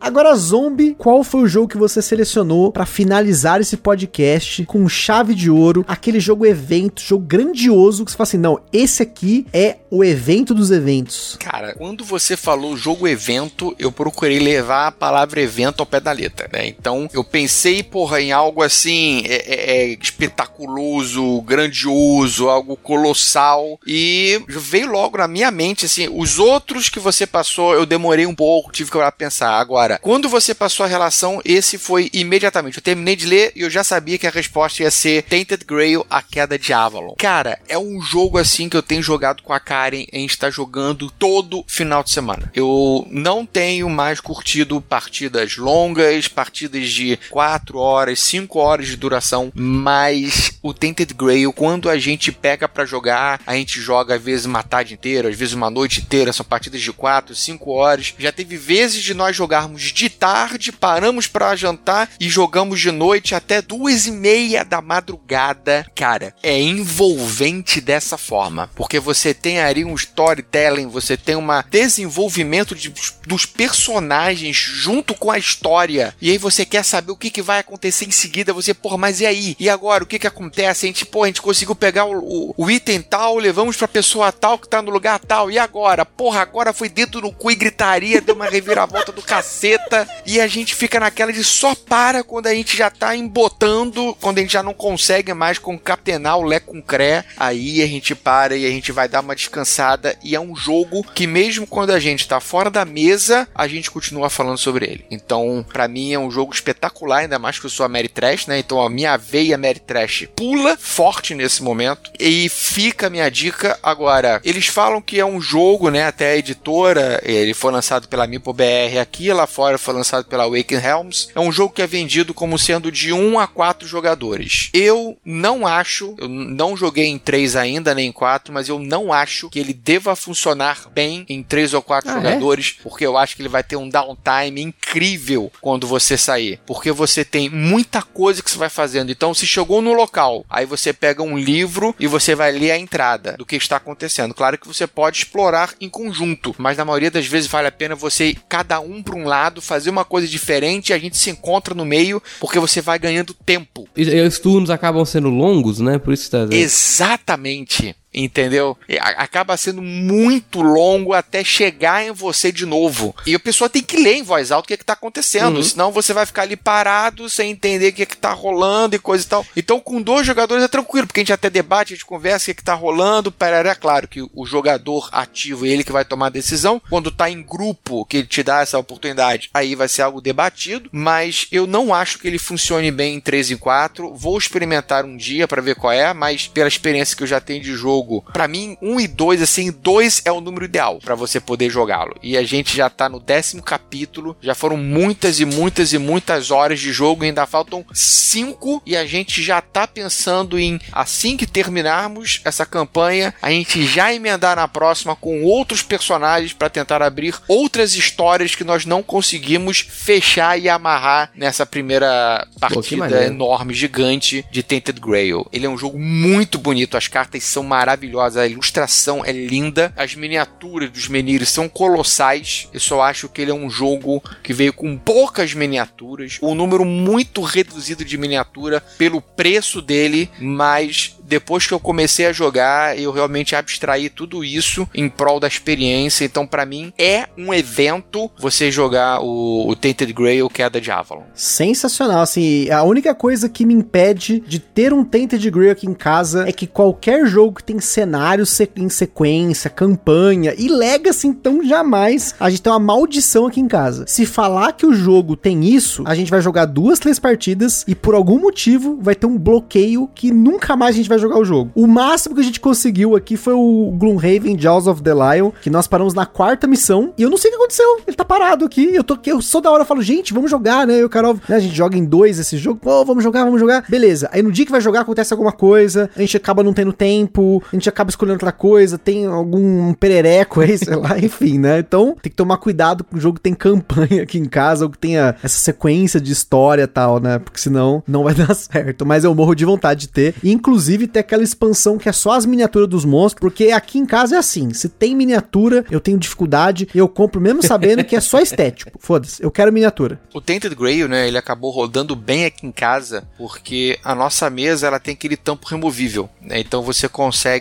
Agora, Zombie, qual foi o jogo que você selecionou pra finalizar esse podcast com chave de ouro? Aquele jogo evento, jogo grandioso que você fala assim: não, esse aqui é o evento dos eventos.
Cara, quando você falou jogo evento, eu procurei levar a palavra evento ao pé da letra, né? Então eu pensei, porra, em algo assim é, é- é espetaculoso, grandioso, algo colossal e veio logo na minha mente assim, os outros que você passou, eu demorei um pouco, tive que pensar. Agora, quando você passou a relação, esse foi imediatamente. Eu terminei de ler e eu já sabia que a resposta ia ser Tainted Grail, a queda de Avalon. Cara, é um jogo assim que eu tenho jogado com a Karen, a gente tá jogando todo final de semana. Eu não tenho mais curtido partidas longas, partidas de 4 horas, 5 horas de duração, mas o Tainted Grail, quando a gente pega pra jogar, a gente joga às vezes uma tarde inteira, às vezes uma noite inteira, são partidas de 4, 5 horas. Já teve vezes de nós jogarmos de tarde, paramos para jantar e jogamos de noite até duas e meia da madrugada. Cara, é envolvente dessa forma, porque você tem ali um storytelling, você tem um desenvolvimento de, dos personagens junto com a história, e aí você quer saber o que, que vai acontecer em seguida, você, porra, mas e aí? E agora? O que que acontece? A gente, pô, a gente conseguiu pegar o, o, o item tal, levamos pra pessoa tal que tá no lugar tal, e agora? Porra, agora foi dentro do cu e gritaria, deu uma reviravolta do caceta, e a gente fica naquela de só para quando a gente já tá embotando, quando a gente já não consegue mais concatenar o Lé com Cré, aí a gente para e a gente vai dar uma descansada, e é um jogo que mesmo quando a gente tá fora da mesa, a gente continua falando sobre ele. Então, para mim é um jogo espetacular, ainda mais que eu sou a Mary Trash, né? Então a minha veia Mary Trash pula forte nesse momento. E fica a minha dica agora. Eles falam que é um jogo, né? Até a editora, ele foi lançado pela Mipo BR aqui, lá fora foi lançado pela Awaken Helms. É um jogo que é vendido como sendo de 1 a 4 jogadores. Eu não acho, eu não joguei em 3 ainda, nem em 4, mas eu não acho que ele deva funcionar bem em 3 ou 4 ah, é? jogadores, é? porque eu acho que ele vai ter um downtime incrível quando você sair. Porque você tem muita coisa que você vai fazendo. Então, se chegou no local, aí você pega um livro e você vai ler a entrada do que está acontecendo. Claro que você pode explorar em conjunto, mas na maioria das vezes vale a pena você cada um para um lado, fazer uma coisa diferente a gente se encontra no meio, porque você vai ganhando tempo.
E, e os turnos acabam sendo longos, né? Por isso tá...
Exatamente entendeu? Acaba sendo muito longo até chegar em você de novo. E a pessoa tem que ler em voz alta o que, é que tá acontecendo, uhum. senão você vai ficar ali parado sem entender o que, é que tá rolando e coisa e tal. Então, com dois jogadores é tranquilo, porque a gente até debate, a gente conversa o que, é que tá rolando. É claro que o jogador ativo é ele que vai tomar a decisão. Quando tá em grupo, que ele te dá essa oportunidade, aí vai ser algo debatido. Mas eu não acho que ele funcione bem em 3 e 4. Vou experimentar um dia para ver qual é, mas pela experiência que eu já tenho de jogo jogo, para mim, um e dois, assim, dois é o número ideal para você poder jogá-lo. E a gente já tá no décimo capítulo, já foram muitas e muitas e muitas horas de jogo, ainda faltam cinco e a gente já tá pensando em, assim que terminarmos essa campanha, a gente já emendar na próxima com outros personagens para tentar abrir outras histórias que nós não conseguimos fechar e amarrar nessa primeira partida Pô, enorme, gigante de Tainted Grail. Ele é um jogo muito bonito, as cartas são maravilhosas maravilhosa, a ilustração é linda, as miniaturas dos menires são colossais. Eu só acho que ele é um jogo que veio com poucas miniaturas, um número muito reduzido de miniatura pelo preço dele, mas depois que eu comecei a jogar, eu realmente abstraí tudo isso em prol da experiência. Então, para mim, é um evento você jogar o, o Tainted Grail Queda de Avalon.
Sensacional, assim, a única coisa que me impede de ter um Tainted Grail aqui em casa é que qualquer jogo que tem cenário em sequência, campanha e Legacy, então jamais a gente tem uma maldição aqui em casa. Se falar que o jogo tem isso, a gente vai jogar duas, três partidas e por algum motivo vai ter um bloqueio que nunca mais a gente vai jogar o jogo. O máximo que a gente conseguiu aqui foi o Gloomhaven Jaws of the Lion, que nós paramos na quarta missão, e eu não sei o que aconteceu. Ele tá parado aqui, eu tô eu só da hora falo, gente, vamos jogar, né? Eu, Carol, né, a gente joga em dois esse jogo, pô, vamos jogar, vamos jogar. Beleza. Aí no dia que vai jogar acontece alguma coisa, a gente acaba não tendo tempo, a gente acaba escolhendo outra coisa, tem algum perereco aí, sei lá, enfim, né? Então, tem que tomar cuidado com o jogo que tem campanha aqui em casa, ou que tenha essa sequência de história e tal, né? Porque senão não vai dar certo. Mas eu morro de vontade de ter. Inclusive, inclusive ter aquela expansão que é só as miniaturas dos monstros, porque aqui em casa é assim, se tem miniatura, eu tenho dificuldade, eu compro mesmo sabendo que é só estético. Foda-se, eu quero miniatura.
O Tainted Grail, né, ele acabou rodando bem aqui em casa, porque a nossa mesa, ela tem aquele tampo removível, né? Então você consegue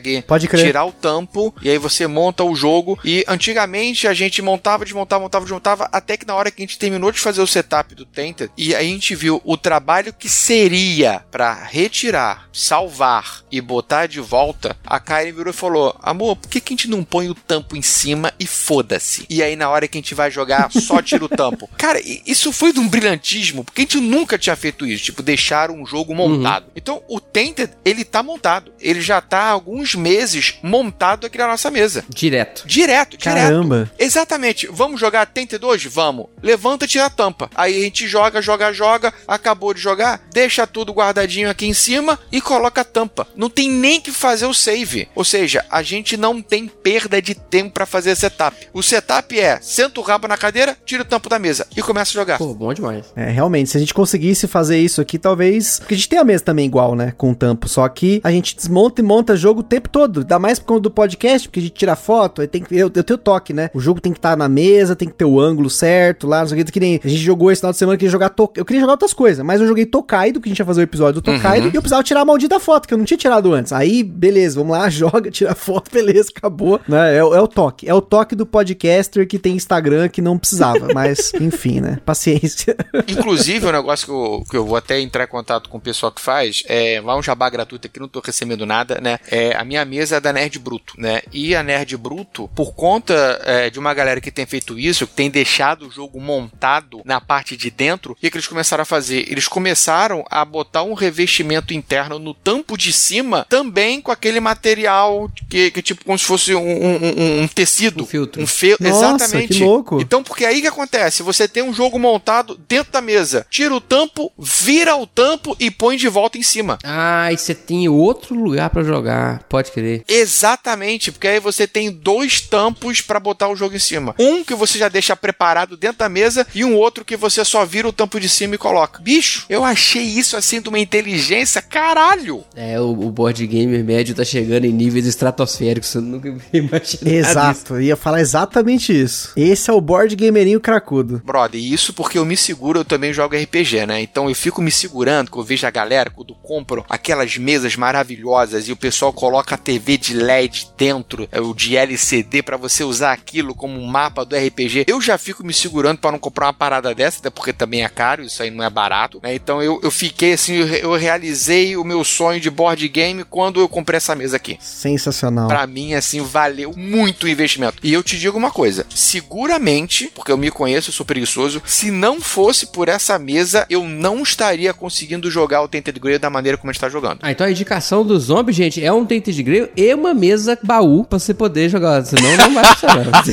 tirar o tampo e aí você monta o jogo e antigamente a gente montava, desmontava, montava, desmontava, até que na hora que a gente terminou de fazer o setup do Tainted e aí a gente viu o trabalho que seria para retirar, salvar e botar de volta, a Karen virou e falou: Amor, por que, que a gente não põe o tampo em cima e foda-se? E aí, na hora que a gente vai jogar, só tira o tampo. Cara, isso foi de um brilhantismo, porque a gente nunca tinha feito isso, tipo, deixar um jogo montado. Uhum. Então, o Tainted, ele tá montado. Ele já tá há alguns alguns meses montado aqui na nossa mesa.
Direto.
Direto, direto.
Caramba.
Exatamente. Vamos jogar Tente 2? Vamos. Levanta e tira a tampa. Aí a gente joga, joga, joga. Acabou de jogar, deixa tudo guardadinho aqui em cima e coloca a tampa. Não tem nem que fazer o save. Ou seja, a gente não tem perda de tempo para fazer setup. O setup é senta o rabo na cadeira, tira o tampo da mesa e começa a jogar.
Pô, bom demais.
É, realmente, se a gente conseguisse fazer isso aqui, talvez. Porque a gente tem a mesa também igual, né? Com tampo. Só que a gente desmonta e monta jogo o tempo todo. Ainda mais por conta do podcast, porque a gente tira foto, aí tem que. Eu, eu tenho toque, né? O jogo tem que estar na mesa, tem que ter o ângulo certo lá, não sei o que. Que nem a gente jogou esse final de semana, que jogar to... Eu queria jogar outras coisas, mas eu joguei Tokaido, que a gente ia fazer o episódio do Tokaido, e eu precisava tirar a maldita foto, que eu não tinha tirado antes. Aí, beleza, vamos lá, joga, tira a foto, beleza, acabou. Né? É, o- é o toque. É o toque do podcaster que tem Instagram que não precisava. Mas, enfim, né? Paciência.
Inclusive, o negócio que eu, que eu vou até entrar em contato com o pessoal que faz, é lá um jabá gratuito aqui, não tô recebendo nada, né? É, a minha mesa é da Nerd Bruto, né? E a Nerd Bruto, por conta é, de uma galera que tem feito isso, que tem deixado o jogo montado na parte de dentro, o que, que eles começaram a fazer? Eles começaram a botar um revestimento interno no tampo de cima, também com aquele material que, que tipo como se fosse um, um- um- tecido.
Um filtro.
Um fe...
Nossa,
Exatamente.
que louco.
Então, porque aí que acontece? Você tem um jogo montado dentro da mesa, tira o tampo, vira o tampo e põe de volta em cima.
Ah, e você tem outro lugar pra jogar. Pode crer.
Exatamente, porque aí você tem dois tampos pra botar o jogo em cima. Um que você já deixa preparado dentro da mesa e um outro que você só vira o tampo de cima e coloca. Bicho, eu achei isso assim de uma inteligência, caralho.
É, o, o board game médio tá chegando em níveis estratosféricos. Você nunca imaginou isso.
Exato, eu ia falar exatamente isso. Esse é o board gamerinho cracudo.
Brother, e isso porque eu me seguro, eu também jogo RPG, né? Então eu fico me segurando, que eu vejo a galera quando compram aquelas mesas maravilhosas e o pessoal coloca a TV de LED dentro, é, o de LCD pra você usar aquilo como um mapa do RPG. Eu já fico me segurando pra não comprar uma parada dessa, até porque também é caro, isso aí não é barato, né? Então eu, eu fiquei assim, eu, eu realizei o meu sonho de board game quando eu comprei essa mesa aqui.
Sensacional.
Pra mim, assim, valeu muito o investimento. E eu te digo uma coisa: seguramente, porque eu me conheço, eu sou preguiçoso, se não fosse por essa mesa, eu não estaria conseguindo jogar o Tainted Grail da maneira como a gente tá jogando.
Ah, então a indicação do zombie, gente, é um Tainted Grail e uma mesa baú pra você poder jogar. Senão não vai funcionar.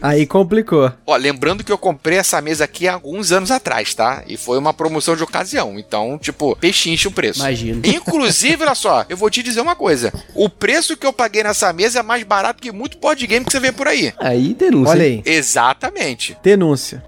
Aí complicou.
Ó, lembrando que eu comprei essa mesa aqui há alguns anos atrás, tá? E foi uma promoção de ocasião. Então, tipo, pechincha o preço.
Imagino.
Inclusive, olha só, eu vou te dizer uma coisa: o preço que eu paguei nessa mesa é mais barato que muito board game que você vê por aí.
Aí denúncia.
Olha aí,
Exatamente.
denúncia.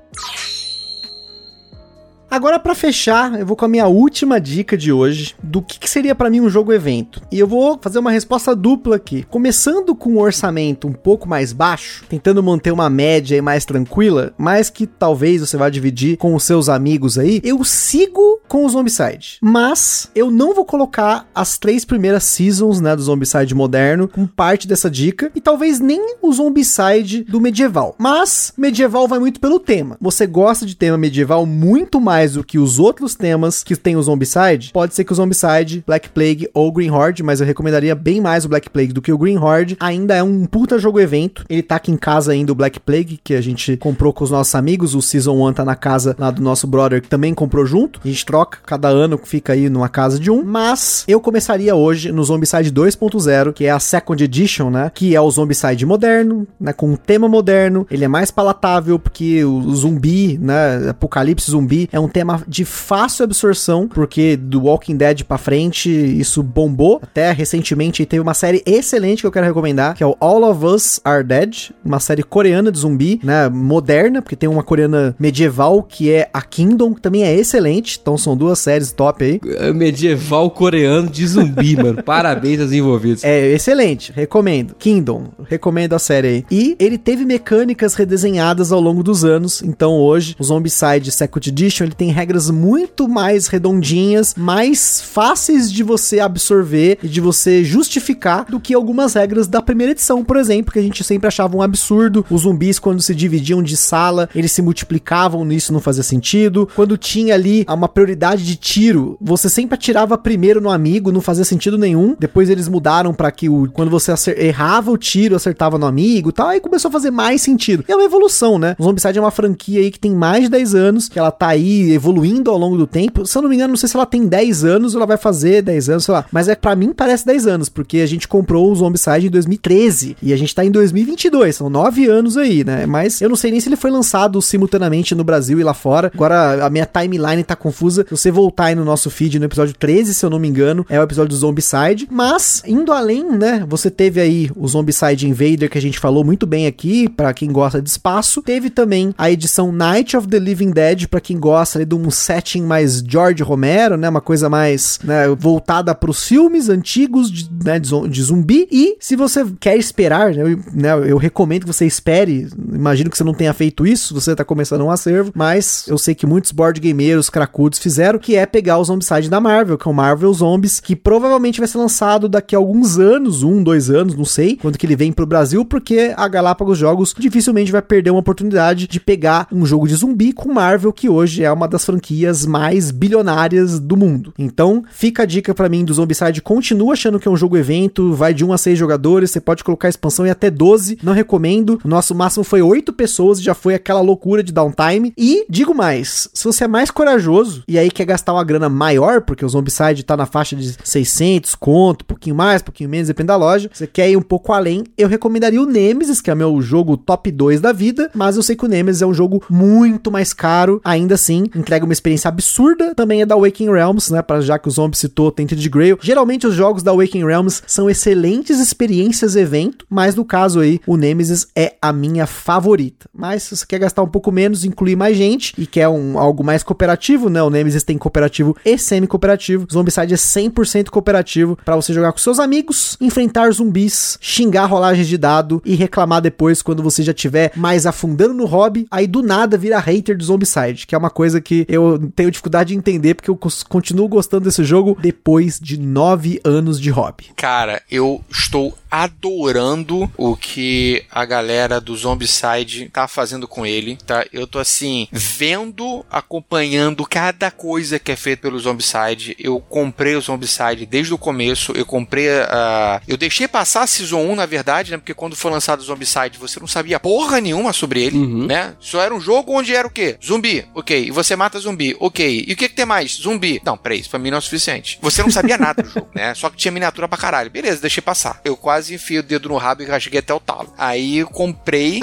Agora, pra fechar, eu vou com a minha última dica de hoje do que, que seria pra mim um jogo evento. E eu vou fazer uma resposta dupla aqui. Começando com um orçamento um pouco mais baixo, tentando manter uma média aí mais tranquila, mas que talvez você vá dividir com os seus amigos aí, eu sigo com o Zombicide. Mas eu não vou colocar as três primeiras seasons, né, do Zombicide moderno como parte dessa dica, e talvez nem o Zombicide do medieval. Mas medieval vai muito pelo tema. Você gosta de tema medieval muito mais do que os outros temas que tem o Zombicide? Pode ser que o Zombicide, Black Plague ou Green Horde, mas eu recomendaria bem mais o Black Plague do que o Green Horde. Ainda é um puta jogo evento. Ele tá aqui em casa ainda o Black Plague, que a gente comprou com os nossos amigos. O Season 1 tá na casa lá do nosso brother, que também comprou junto. A gente troca, cada ano fica aí numa casa de um. Mas eu começaria hoje no Zombicide 2.0, que é a Second Edition, né? Que é o Zombicide moderno, né? Com um tema moderno. Ele é mais palatável, porque o zumbi, né? Apocalipse zumbi é um tema de fácil absorção, porque do Walking Dead pra frente isso bombou. Até recentemente teve uma série excelente que eu quero recomendar, que é o All of Us Are Dead, uma série coreana de zumbi, né? Moderna, porque tem uma coreana medieval que é a Kingdom, que também é excelente. Então são duas séries top aí.
É Medieval coreano de zumbi, mano. Parabéns aos envolvidos.
É excelente, recomendo. Kingdom, recomendo a série aí. E ele teve mecânicas redesenhadas ao longo dos anos. Então hoje, o Zombicide Second Edition ele tem regras muito mais redondinhas, mais fáceis de você absorver e de você justificar do que algumas regras da primeira edição, por exemplo, que a gente sempre achava um absurdo. Os zumbis, quando se dividiam de sala, eles se multiplicavam, nisso não fazia sentido. Quando tinha ali uma prioridade de tiro, você sempre atirava primeiro no amigo, não fazia sentido nenhum. Depois eles mudaram para que o, quando você errava o tiro, acertava no amigo e tal, aí começou a fazer mais sentido. E é uma evolução, né? O Zombicide é uma franquia aí que tem mais de 10 anos, que ela tá aí evoluindo ao longo do tempo. Se eu não me engano, não sei se ela tem 10 anos ela vai fazer 10 anos, sei lá. Mas é para mim parece 10 anos, porque a gente comprou o Zombicide em 2013 e a gente tá em 2022, são 9 anos aí, né? Mas eu não sei nem se ele foi lançado simultaneamente no Brasil e lá fora. Agora a minha timeline tá confusa. Se você voltar aí no nosso feed no episódio 13, se eu não me engano, é o episódio do Zombicide. Mas indo além, né? Você teve aí o Zombicide Invader que a gente falou muito bem aqui, para quem gosta de espaço. Teve também a edição Night of the Living Dead, para quem gosta ali de um setting mais George Romero, né? Uma coisa mais né, voltada para os filmes antigos de, né, de zumbi. E se você quer esperar, né, eu, né, eu recomendo que você espere. Imagino que você não tenha feito isso, você tá começando um acervo, mas eu sei que muitos board gameiros, cracudos fizeram, que é pegar o Zombicide da Marvel, que é o Marvel Zombies, que provavelmente vai ser lançado daqui a alguns anos, um, dois anos, não sei, quando que ele vem pro Brasil, porque a Galápagos Jogos dificilmente vai perder uma oportunidade de pegar um jogo de zumbi com Marvel, que hoje é uma das franquias mais bilionárias do mundo. Então, fica a dica para mim do Zombicide, continua achando que é um jogo evento, vai de 1 a 6 jogadores, você pode colocar expansão e até 12, não recomendo. O nosso máximo foi 8 pessoas, já foi aquela loucura de downtime. E digo mais, se você é mais corajoso e aí quer gastar uma grana maior, porque o Zombicide tá na faixa de 600 conto, pouquinho mais, pouquinho menos, depende da loja, você quer ir um pouco além, eu recomendaria o Nemesis, que é meu jogo top 2 da vida, mas eu sei que o Nemesis é um jogo muito mais caro, ainda assim, entrega uma experiência absurda, também é da Waking Realms, né, para já que o Zombie citou Tainted Grail. Geralmente os jogos da Waking Realms são excelentes experiências evento, mas no caso aí, o Nemesis é a minha favorita. Mas se você quer gastar um pouco menos, incluir mais gente e quer um, algo mais cooperativo, né, o Nemesis tem cooperativo e semi-cooperativo, Zombicide é 100% cooperativo para você jogar com seus amigos, enfrentar zumbis, xingar rolagens de dado e reclamar depois quando você já tiver mais afundando no hobby, aí do nada vira hater do Zombicide, que é uma coisa que eu tenho dificuldade de entender porque eu continuo gostando desse jogo depois de nove anos de hobby.
Cara, eu estou adorando o que a galera do Zombicide tá fazendo com ele, tá? Eu tô assim, vendo, acompanhando cada coisa que é feita pelo Zombicide. Eu comprei o Zombicide desde o começo, eu comprei a. Uh, eu deixei passar a Season 1, na verdade, né? Porque quando foi lançado o Zombicide, você não sabia porra nenhuma sobre ele, uhum. né? Só era um jogo onde era o quê? Zumbi, ok. E você mata zumbi, ok. E o que, que tem mais? Zumbi. Não, peraí, isso pra mim não é o suficiente. Você não sabia nada do jogo, né? Só que tinha miniatura pra caralho. Beleza, deixei passar. Eu quase enfio o dedo no rabo e rasguei até o talo. Aí comprei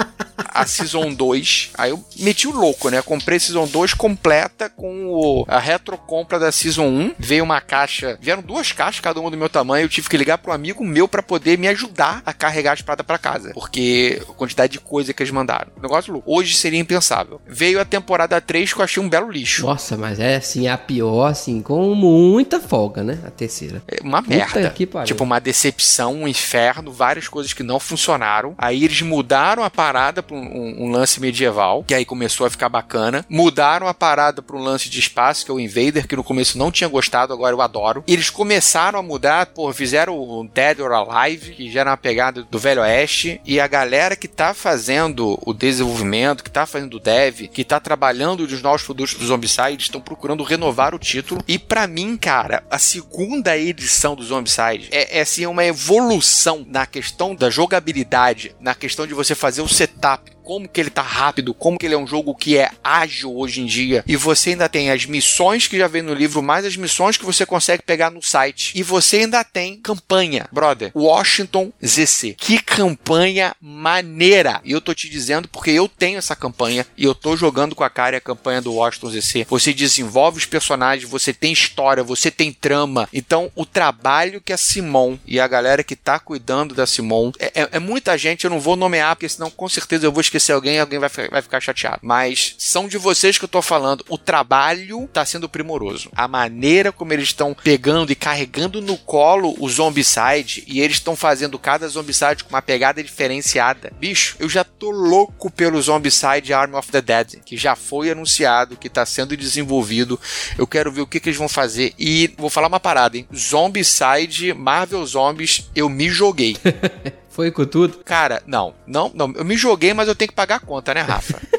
a Season 2. Aí eu meti o louco, né? Comprei a Season 2 completa com o, a retrocompra da Season 1. Veio uma caixa, vieram duas caixas, cada uma do meu tamanho. Eu tive que ligar um amigo meu para poder me ajudar a carregar a espada para casa. Porque a quantidade de coisa que eles mandaram. Negócio louco. Hoje seria impensável. Veio a temporada 3 que eu achei um belo lixo.
Nossa, mas é assim, a pior, assim, com muita folga, né? A terceira.
É uma Puta merda. Tipo, uma decepção, um inferno várias coisas que não funcionaram. Aí eles mudaram a parada para um, um, lance medieval, que aí começou a ficar bacana. Mudaram a parada para um lance de espaço, que é o Invader, que no começo não tinha gostado, agora eu adoro. Eles começaram a mudar, pô, fizeram o Dead or Alive, que já era uma pegada do Velho Oeste, e a galera que tá fazendo o desenvolvimento, que tá fazendo o dev, que tá trabalhando nos novos produtos do Zombicide, estão procurando renovar o título. E para mim, cara, a segunda edição do Zombicide é, é assim, uma evolução na questão da jogabilidade, na questão de você fazer o setup como que ele tá rápido, como que ele é um jogo que é ágil hoje em dia. E você ainda tem as missões que já vem no livro, mais as missões que você consegue pegar no site. E você ainda tem campanha, brother. Washington ZC. Que campanha maneira! E eu tô te dizendo porque eu tenho essa campanha e eu tô jogando com a cara a campanha do Washington ZC. Você desenvolve os personagens, você tem história, você tem trama. Então, o trabalho que a Simon e a galera que tá cuidando da Simon é, é, é muita gente. Eu não vou nomear porque senão com certeza eu vou esquecer alguém, alguém vai, vai ficar chateado. Mas são de vocês que eu tô falando. O trabalho tá sendo primoroso. A maneira como eles estão pegando e carregando no colo o Zombicide e eles estão fazendo cada Zombicide com uma pegada diferenciada. Bicho, eu já tô louco pelo Zombicide Army of the Dead, que já foi anunciado, que tá sendo desenvolvido. Eu quero ver o que, que eles vão fazer. E vou falar uma parada, hein? Zombicide Marvel Zombies, eu me joguei.
Foi com tudo?
Cara, não, não, não. Eu me joguei, mas eu tenho que pagar a conta, né, Rafa?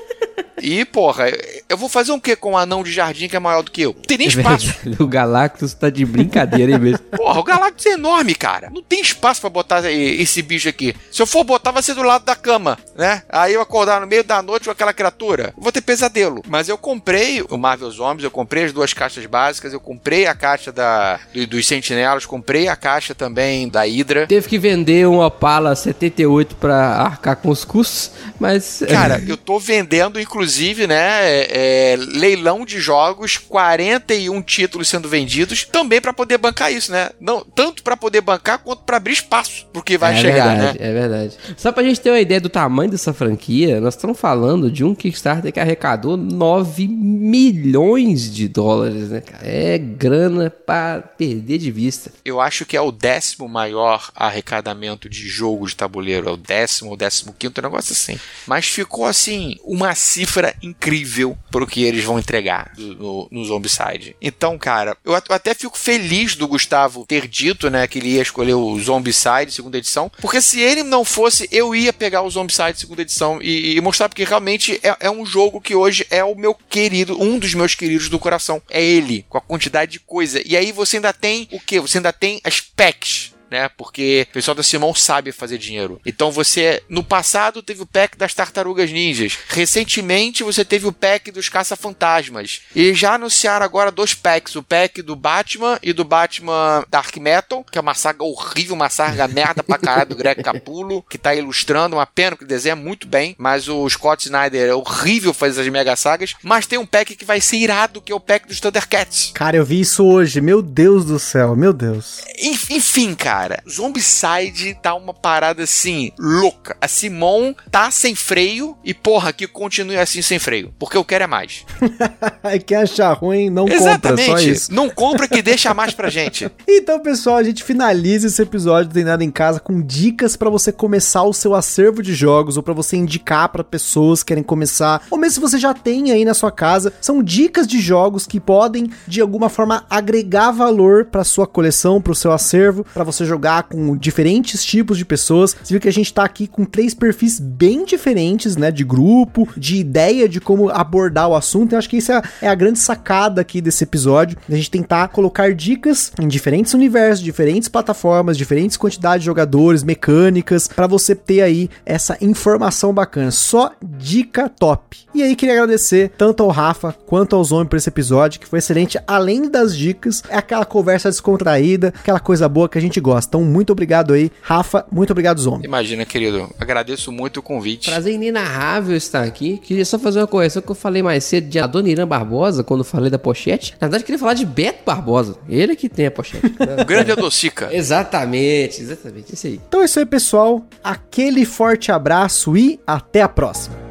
E, porra, Eu vou fazer um quê com um anão de jardim que é maior do que eu? Não tem nem espaço.
o Galactus tá de brincadeira aí mesmo.
Porra, o Galactus é enorme, cara. Não tem espaço pra botar esse bicho aqui. Se eu for botar, vai ser do lado da cama, né? Aí eu acordar no meio da noite com aquela criatura. Vou ter pesadelo. Mas eu comprei o Marvel Zombies, eu comprei as duas caixas básicas, eu comprei a caixa da, do, dos Sentinelas, comprei a caixa também da Hydra.
Teve que vender um Opala 78 pra arcar com os custos, mas.
Cara, eu tô vendendo, inclusive, né? É, é, leilão de jogos, 41 títulos sendo vendidos, também para poder bancar isso, né? Não, tanto para poder bancar quanto para abrir espaço pro que vai
é
chegar,
verdade,
né?
É verdade. Só pra gente ter uma ideia do tamanho dessa franquia, nós estamos falando de um Kickstarter que arrecadou 9 milhões de dólares, né, cara? É grana para perder de vista.
Eu acho que é o décimo maior arrecadamento de jogo de tabuleiro, é o décimo ou décimo quinto, um negócio assim. Mas ficou assim, uma cifra incrível pro que eles vão entregar no, no Zombicide. Então, cara, eu até fico feliz do Gustavo ter dito, né, que ele ia escolher o Zombicide segunda edição, porque se ele não fosse, eu ia pegar o Zombicide segunda edição e, e mostrar porque realmente é, é, um jogo que hoje é o meu querido, um dos meus queridos do coração. É ele, com a quantidade de coisa. E aí você ainda tem o que? Você ainda tem as packs né? Porque o pessoal da Simão sabe fazer dinheiro. Então você, no passado, teve o pack das tartarugas ninjas. Recentemente você teve o pack dos caça-fantasmas. E já anunciaram agora dois packs: o pack do Batman e do Batman Dark Metal, que é uma saga horrível, uma saga merda pra caralho do Greg Capulo, que tá ilustrando. Uma pena que desenha muito bem, mas o Scott Snyder é horrível fazer essas mega sagas. Mas tem um pack que vai ser irado, que é o pack dos Thundercats.
Cara, eu vi isso hoje. Meu Deus do céu, meu Deus.
Enfim, cara cara, Zombicide tá uma parada assim, louca. A Simon tá sem freio e, porra, que continue assim sem freio. Porque eu quero é mais.
Quer achar ruim, não Exatamente. compra, só isso.
Não compra que deixa mais pra gente.
então, pessoal, a gente finaliza esse episódio do Tem Nada em Casa com dicas para você começar o seu acervo de jogos ou para você indicar para pessoas que querem começar, ou mesmo se você já tem aí na sua casa, são dicas de jogos que podem de alguma forma agregar valor para sua coleção, para o seu acervo, para você jogar com diferentes tipos de pessoas. Você viu que a gente tá aqui com três perfis bem diferentes, né? De grupo, de ideia de como abordar o assunto. Eu acho que isso é, é a grande sacada aqui desse episódio. A gente tentar colocar dicas em diferentes universos, diferentes plataformas, diferentes quantidades de jogadores, mecânicas, para você ter aí essa informação bacana. Só dica top. E aí, queria agradecer tanto ao Rafa quanto ao Zombie por esse episódio, que foi excelente. Além das dicas, é aquela conversa descontraída, aquela coisa boa que a gente gosta. Então, muito obrigado aí, Rafa. Muito obrigado, Zombie.
Imagina, querido. Agradeço muito o convite.
Prazer inenarrável estar aqui. Queria só fazer uma correção que eu falei mais cedo de Adoniran Barbosa, quando falei da pochete. Na verdade, eu queria falar de Beto Barbosa. Ele que tem a pochete.
o grande Adocica.
exatamente, exatamente. Isso aí.
Então é isso aí, pessoal. Aquele forte abraço e até a próxima.